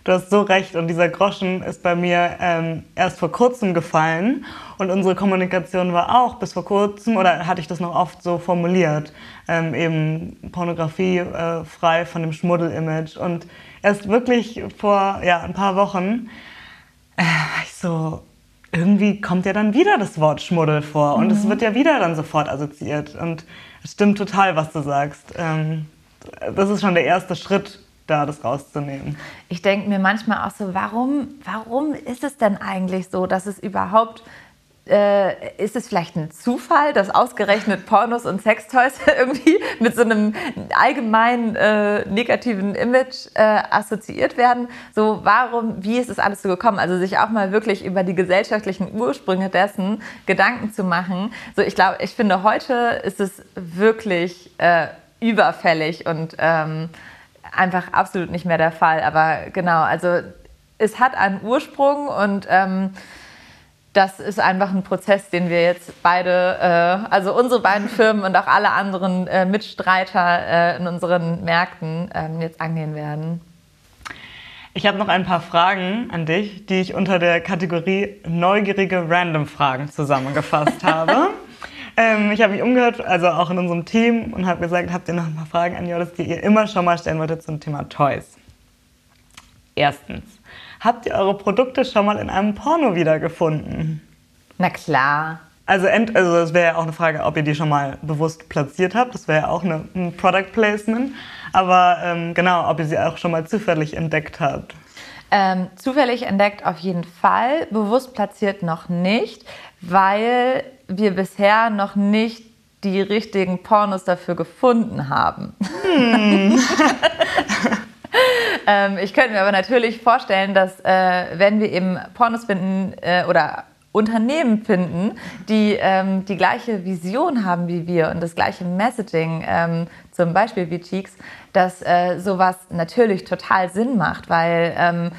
Du hast so recht und dieser Groschen ist bei mir ähm, erst vor kurzem gefallen und unsere Kommunikation war auch bis vor kurzem, oder hatte ich das noch oft so formuliert, ähm, eben Pornografie äh, frei von dem Schmuddel-Image. Und erst wirklich vor ja, ein paar Wochen äh, war ich so, irgendwie kommt ja dann wieder das Wort Schmuddel vor und mhm. es wird ja wieder dann sofort assoziiert. Und es stimmt total, was du sagst. Ähm, das ist schon der erste Schritt, da das rauszunehmen. Ich denke mir manchmal auch so, warum, warum ist es denn eigentlich so, dass es überhaupt äh, ist es vielleicht ein Zufall, dass ausgerechnet Pornos und Sextoys irgendwie mit so einem allgemeinen äh, negativen Image äh, assoziiert werden? So, warum, wie ist es alles so gekommen? Also sich auch mal wirklich über die gesellschaftlichen Ursprünge dessen Gedanken zu machen. So, ich glaube, ich finde, heute ist es wirklich äh, überfällig und ähm, einfach absolut nicht mehr der Fall. Aber genau, also es hat einen Ursprung und ähm, das ist einfach ein Prozess, den wir jetzt beide, äh, also unsere beiden Firmen und auch alle anderen äh, Mitstreiter äh, in unseren Märkten ähm, jetzt angehen werden. Ich habe noch ein paar Fragen an dich, die ich unter der Kategorie neugierige Random-Fragen zusammengefasst habe. Ähm, ich habe mich umgehört, also auch in unserem Team, und habe gesagt, habt ihr noch ein paar Fragen an Joris, die ihr immer schon mal stellen wolltet zum Thema Toys? Erstens, habt ihr eure Produkte schon mal in einem Porno wiedergefunden? Na klar. Also, ent, also das wäre ja auch eine Frage, ob ihr die schon mal bewusst platziert habt. Das wäre ja auch eine, ein Product Placement. Aber ähm, genau, ob ihr sie auch schon mal zufällig entdeckt habt. Ähm, zufällig entdeckt auf jeden Fall, bewusst platziert noch nicht, weil wir bisher noch nicht die richtigen Pornos dafür gefunden haben. Hm. ähm, ich könnte mir aber natürlich vorstellen, dass äh, wenn wir eben Pornos finden äh, oder Unternehmen finden, die ähm, die gleiche Vision haben wie wir und das gleiche Messaging, ähm, zum Beispiel wie Cheeks, dass äh, sowas natürlich total Sinn macht, weil ähm,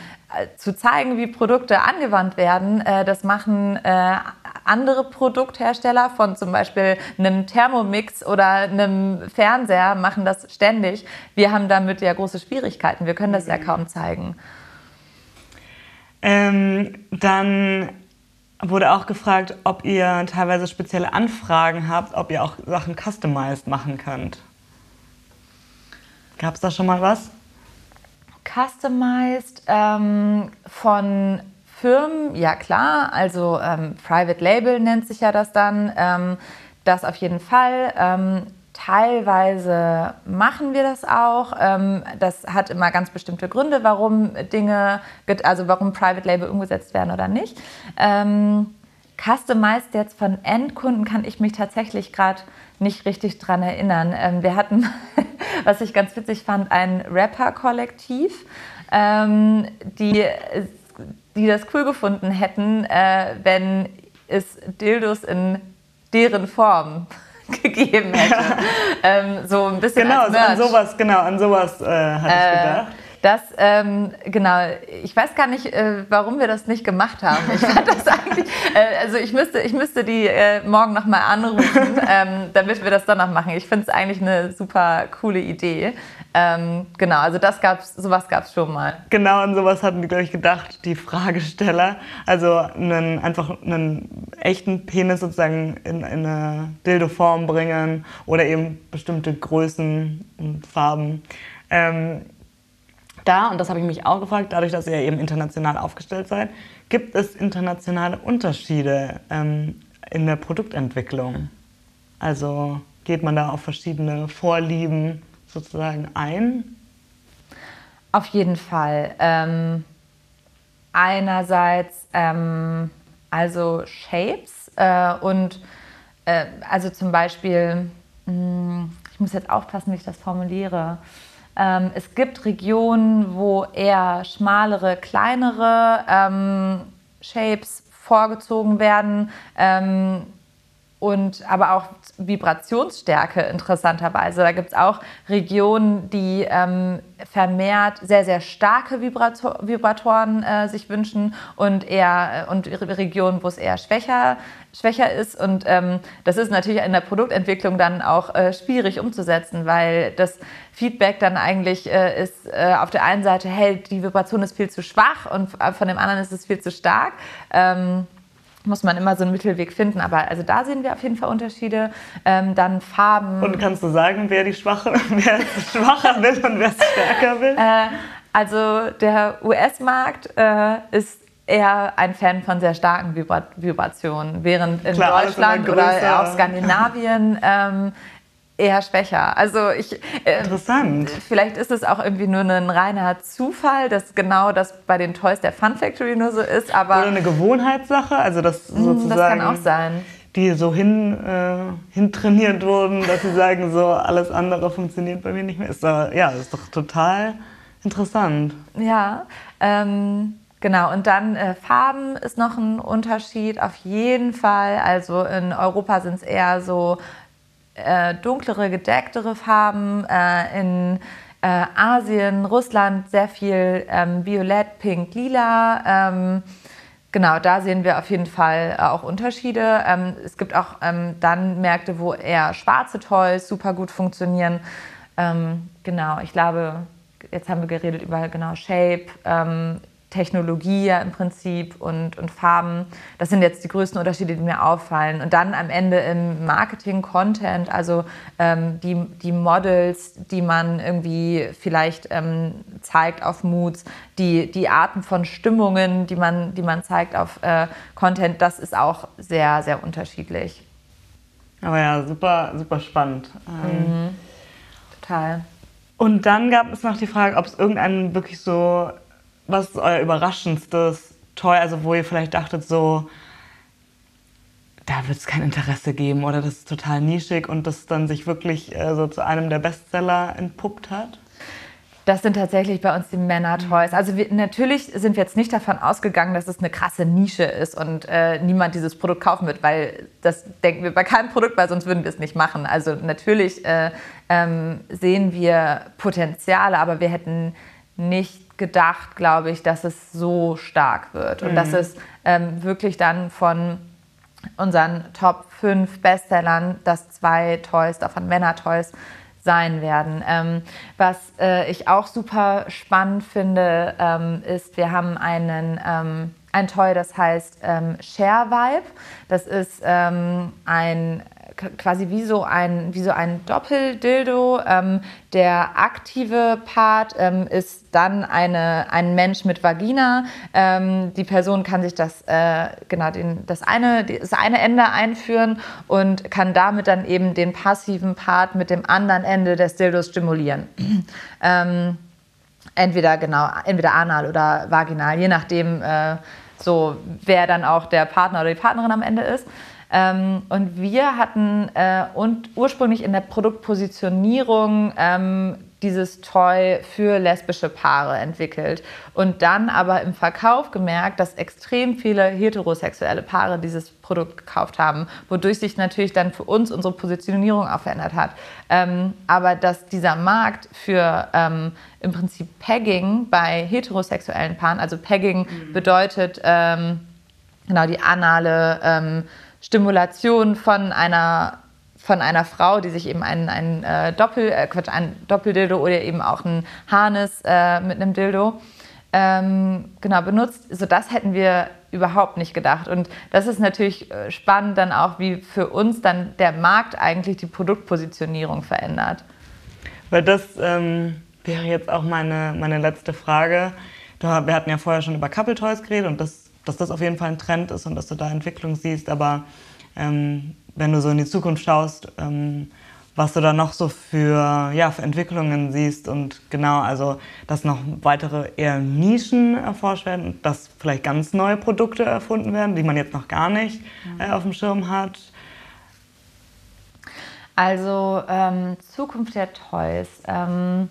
zu zeigen, wie Produkte angewandt werden, äh, das machen äh, andere Produkthersteller von zum Beispiel einem Thermomix oder einem Fernseher machen das ständig. Wir haben damit ja große Schwierigkeiten. Wir können das ja kaum zeigen. Ähm, dann wurde auch gefragt, ob ihr teilweise spezielle Anfragen habt, ob ihr auch Sachen customized machen könnt. Gab es da schon mal was? Customized ähm, von Firmen, ja klar, also ähm, Private Label nennt sich ja das dann. Ähm, das auf jeden Fall. Ähm, teilweise machen wir das auch. Ähm, das hat immer ganz bestimmte Gründe, warum Dinge, also warum Private Label umgesetzt werden oder nicht. Ähm, Customized jetzt von Endkunden kann ich mich tatsächlich gerade nicht richtig dran erinnern. Wir hatten, was ich ganz witzig fand, ein Rapper-Kollektiv, die, die das cool gefunden hätten, äh, wenn es Dildos in deren Form gegeben hätte. ähm, so ein bisschen genau, an sowas, genau, an sowas äh, hatte ich äh, gedacht. Das, ähm, genau, ich weiß gar nicht, äh, warum wir das nicht gemacht haben. Ich fand das eigentlich, äh, also ich müsste, ich müsste die äh, morgen nochmal anrufen, ähm, damit wir das dann noch machen. Ich finde es eigentlich eine super coole Idee. Ähm, genau, also das gab's, sowas gab es schon mal. Genau, an sowas hatten die, glaube ich, gedacht, die Fragesteller. Also einen, einfach einen echten Penis sozusagen in, in eine Dildo-Form bringen oder eben bestimmte Größen und Farben. Ähm, da, und das habe ich mich auch gefragt, dadurch, dass ihr eben international aufgestellt seid, gibt es internationale Unterschiede ähm, in der Produktentwicklung? Also geht man da auf verschiedene Vorlieben sozusagen ein? Auf jeden Fall. Ähm, einerseits ähm, also Shapes äh, und äh, also zum Beispiel, mh, hm, ich muss jetzt aufpassen, wie ich das formuliere. Ähm, es gibt Regionen, wo eher schmalere, kleinere ähm, Shapes vorgezogen werden. Ähm, und aber auch Vibrationsstärke interessanterweise. Da gibt es auch Regionen, die ähm, vermehrt sehr, sehr starke Vibrator Vibratoren äh, sich wünschen und eher äh, und Regionen, wo es eher schwächer, schwächer ist. Und ähm, das ist natürlich in der Produktentwicklung dann auch äh, schwierig umzusetzen, weil das Feedback dann eigentlich äh, ist äh, auf der einen Seite, hey, die Vibration ist viel zu schwach und von dem anderen ist es viel zu stark. Ähm, muss man immer so einen Mittelweg finden. Aber also da sehen wir auf jeden Fall Unterschiede. Ähm, dann Farben. Und kannst du sagen, wer die Schwache, wer schwacher will und wer stärker will? Äh, also der US-Markt äh, ist eher ein Fan von sehr starken Vibrationen, während in Klar, Deutschland oder auch Skandinavien ähm, eher schwächer. Also ich. Äh, Interessant. Vielleicht ist es auch irgendwie nur ein reiner Zufall, dass genau das bei den Toys der Fun Factory nur so ist. Aber Oder eine Gewohnheitssache, also das sozusagen. Das kann auch sein. Die so hin, äh, hintrainiert wurden, dass sie sagen, so alles andere funktioniert bei mir nicht mehr. Ist da, ja, ist doch total interessant. Ja. Ähm, Genau, und dann äh, Farben ist noch ein Unterschied, auf jeden Fall. Also in Europa sind es eher so äh, dunklere, gedecktere Farben. Äh, in äh, Asien, Russland sehr viel ähm, Violett, Pink, Lila. Ähm, genau, da sehen wir auf jeden Fall äh, auch Unterschiede. Ähm, es gibt auch ähm, dann Märkte, wo eher schwarze Toys super gut funktionieren. Ähm, genau, ich glaube, jetzt haben wir geredet über genau Shape. Technologie ja im Prinzip und, und Farben. Das sind jetzt die größten Unterschiede, die mir auffallen. Und dann am Ende im Marketing, Content, also ähm, die, die Models, die man irgendwie vielleicht ähm, zeigt auf Moods, die, die Arten von Stimmungen, die man, die man zeigt auf äh, Content, das ist auch sehr, sehr unterschiedlich. Aber ja, super, super spannend. Ähm, mhm. Total. Und dann gab es noch die Frage, ob es irgendeinen wirklich so was ist euer überraschendstes Toy, also wo ihr vielleicht dachtet, so, da wird es kein Interesse geben oder das ist total nischig und das dann sich wirklich äh, so zu einem der Bestseller entpuppt hat? Das sind tatsächlich bei uns die Männer-Toys. Also wir, natürlich sind wir jetzt nicht davon ausgegangen, dass es eine krasse Nische ist und äh, niemand dieses Produkt kaufen wird, weil das denken wir bei keinem Produkt, weil sonst würden wir es nicht machen. Also natürlich äh, ähm, sehen wir Potenziale, aber wir hätten nicht gedacht, glaube ich, dass es so stark wird und mhm. dass es ähm, wirklich dann von unseren Top 5 Bestsellern, dass zwei Toys, davon Männer-Toys, sein werden. Ähm, was äh, ich auch super spannend finde, ähm, ist, wir haben einen ähm, ein Toy, das heißt ähm, Share Vibe. Das ist ähm, ein quasi wie so ein, wie so ein Doppeldildo. Ähm, der aktive Part ähm, ist dann eine, ein Mensch mit Vagina. Ähm, die Person kann sich das, äh, genau, den, das, eine, das eine Ende einführen und kann damit dann eben den passiven Part mit dem anderen Ende des Dildos stimulieren. Ähm, entweder genau, entweder anal oder vaginal, je nachdem, äh, so wer dann auch der Partner oder die Partnerin am Ende ist. Ähm, und wir hatten äh, und ursprünglich in der Produktpositionierung ähm, dieses Toy für lesbische Paare entwickelt und dann aber im Verkauf gemerkt, dass extrem viele heterosexuelle Paare dieses Produkt gekauft haben, wodurch sich natürlich dann für uns unsere Positionierung auch verändert hat. Ähm, aber dass dieser Markt für ähm, im Prinzip Pegging bei heterosexuellen Paaren, also Pegging mhm. bedeutet ähm, genau die anale ähm, Stimulation von einer von einer Frau, die sich eben ein, ein, äh, Doppel, äh, Quatsch, ein Doppeldildo oder eben auch ein Harness äh, mit einem Dildo ähm, genau benutzt. So das hätten wir überhaupt nicht gedacht. Und das ist natürlich äh, spannend dann auch, wie für uns dann der Markt eigentlich die Produktpositionierung verändert. Weil das ähm, wäre jetzt auch meine, meine letzte Frage. Wir hatten ja vorher schon über Couple Toys geredet und das dass das auf jeden Fall ein Trend ist und dass du da Entwicklung siehst. Aber ähm, wenn du so in die Zukunft schaust, ähm, was du da noch so für, ja, für Entwicklungen siehst und genau, also dass noch weitere eher Nischen erforscht werden, dass vielleicht ganz neue Produkte erfunden werden, die man jetzt noch gar nicht äh, auf dem Schirm hat. Also ähm, Zukunft der Toys. Ähm,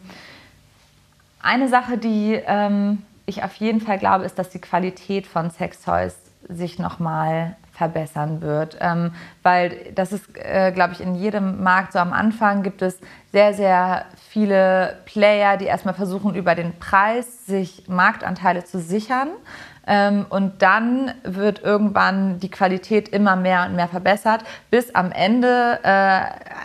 eine Sache, die ähm, ich auf jeden Fall glaube, ist, dass die Qualität von Sextoys sich nochmal verbessern wird. Ähm, weil das ist, äh, glaube ich, in jedem Markt so am Anfang gibt es sehr, sehr viele Player, die erstmal versuchen, über den Preis sich Marktanteile zu sichern. Ähm, und dann wird irgendwann die Qualität immer mehr und mehr verbessert, bis am Ende äh,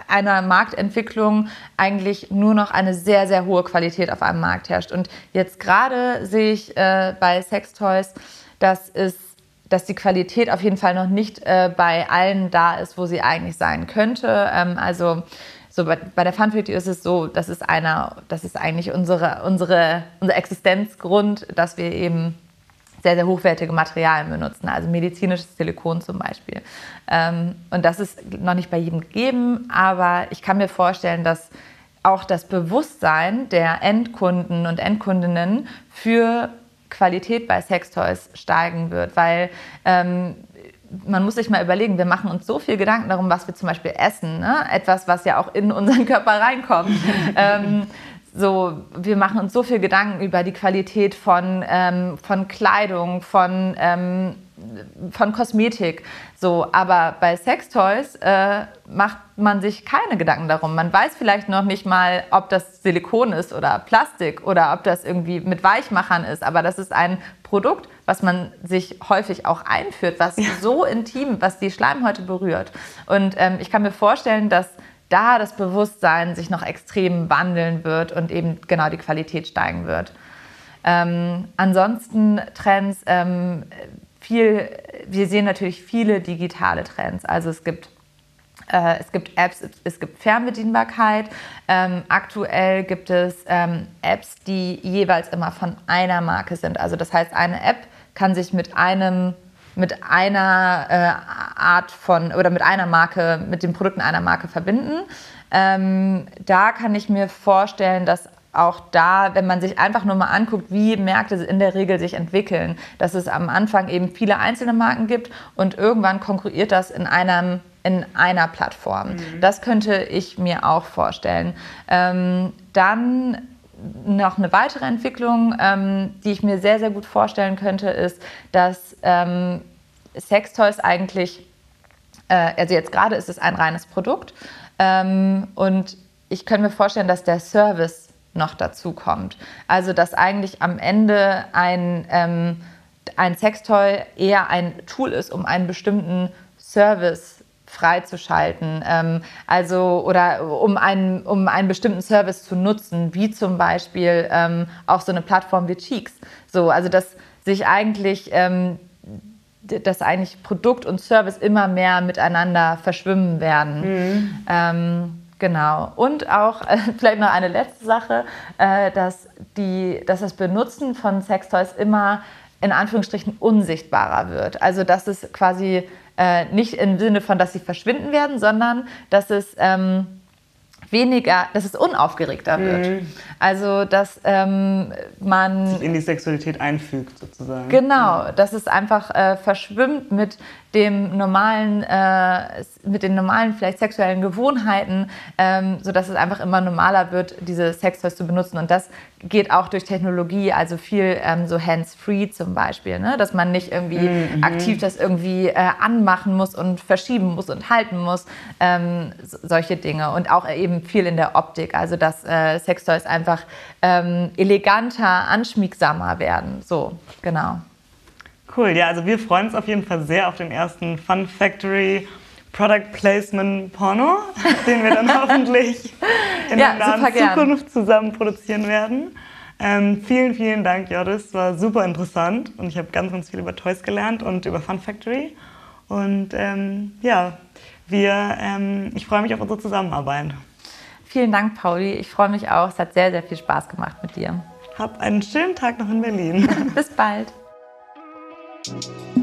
einer Marktentwicklung eigentlich nur noch eine sehr, sehr hohe Qualität auf einem Markt herrscht. Und jetzt gerade sehe ich äh, bei Sextoys, dass es dass die Qualität auf jeden Fall noch nicht äh, bei allen da ist, wo sie eigentlich sein könnte. Ähm, also so bei, bei der Fun ist es so, das ist einer, das ist eigentlich unsere, unsere, unser Existenzgrund, dass wir eben sehr, sehr hochwertige Materialien benutzen, also medizinisches Silikon zum Beispiel. Ähm, und das ist noch nicht bei jedem gegeben, aber ich kann mir vorstellen, dass auch das Bewusstsein der Endkunden und Endkundinnen für Qualität bei Sextoys steigen wird, weil ähm, man muss sich mal überlegen, wir machen uns so viel Gedanken darum, was wir zum Beispiel essen, ne? etwas, was ja auch in unseren Körper reinkommt. ähm, so, wir machen uns so viel Gedanken über die Qualität von, ähm, von Kleidung, von, ähm, von Kosmetik. So, aber bei Sextoys äh, macht man sich keine Gedanken darum. Man weiß vielleicht noch nicht mal, ob das Silikon ist oder Plastik oder ob das irgendwie mit Weichmachern ist. Aber das ist ein Produkt, was man sich häufig auch einführt, was ja. so intim, was die Schleimhäute berührt. Und ähm, ich kann mir vorstellen, dass da das Bewusstsein sich noch extrem wandeln wird und eben genau die Qualität steigen wird. Ähm, ansonsten Trends, ähm, viel, wir sehen natürlich viele digitale Trends. Also es gibt äh, es gibt Apps, es gibt Fernbedienbarkeit. Ähm, aktuell gibt es ähm, Apps, die jeweils immer von einer Marke sind. Also das heißt, eine App kann sich mit einem mit einer äh, Art von oder mit einer Marke, mit den Produkten einer Marke verbinden. Ähm, da kann ich mir vorstellen, dass auch da, wenn man sich einfach nur mal anguckt, wie Märkte in der Regel sich entwickeln, dass es am Anfang eben viele einzelne Marken gibt und irgendwann konkurriert das in einem in einer Plattform. Mhm. Das könnte ich mir auch vorstellen. Ähm, dann noch eine weitere Entwicklung, ähm, die ich mir sehr, sehr gut vorstellen könnte, ist, dass ähm, Sextoys eigentlich, äh, also jetzt gerade ist es ein reines Produkt ähm, und ich könnte mir vorstellen, dass der Service noch dazu kommt. Also dass eigentlich am Ende ein, ähm, ein Sextoy eher ein Tool ist, um einen bestimmten Service freizuschalten. Ähm, also oder um einen, um einen bestimmten Service zu nutzen, wie zum Beispiel ähm, auch so eine Plattform wie Cheeks. So, also dass sich eigentlich ähm, dass eigentlich Produkt und Service immer mehr miteinander verschwimmen werden. Mhm. Ähm, genau. Und auch äh, vielleicht noch eine letzte Sache, äh, dass, die, dass das Benutzen von Sextoys immer in Anführungsstrichen unsichtbarer wird. Also dass es quasi äh, nicht im Sinne von, dass sie verschwinden werden, sondern dass es ähm, weniger, dass es unaufgeregter wird. Mhm. Also, dass ähm, man. Sich in die Sexualität einfügt, sozusagen. Genau, dass es einfach äh, verschwimmt mit dem normalen, äh, mit den normalen vielleicht sexuellen Gewohnheiten, ähm, sodass es einfach immer normaler wird, diese Sextoys zu benutzen. Und das geht auch durch Technologie, also viel ähm, so hands-free zum Beispiel, ne? dass man nicht irgendwie mhm. aktiv das irgendwie äh, anmachen muss und verschieben muss und halten muss, ähm, so, solche Dinge. Und auch eben viel in der Optik, also dass äh, Sextoys einfach ähm, eleganter, anschmiegsamer werden. So, genau. Cool, ja, also wir freuen uns auf jeden Fall sehr auf den ersten Fun Factory Product Placement Porno, den wir dann hoffentlich in ja, der nahen Zukunft zusammen produzieren werden. Ähm, vielen, vielen Dank, Joris. War super interessant und ich habe ganz, ganz viel über Toys gelernt und über Fun Factory. Und ähm, ja, wir, ähm, ich freue mich auf unsere Zusammenarbeit. Vielen Dank, Pauli. Ich freue mich auch. Es hat sehr, sehr viel Spaß gemacht mit dir. Hab einen schönen Tag noch in Berlin. Bis bald. you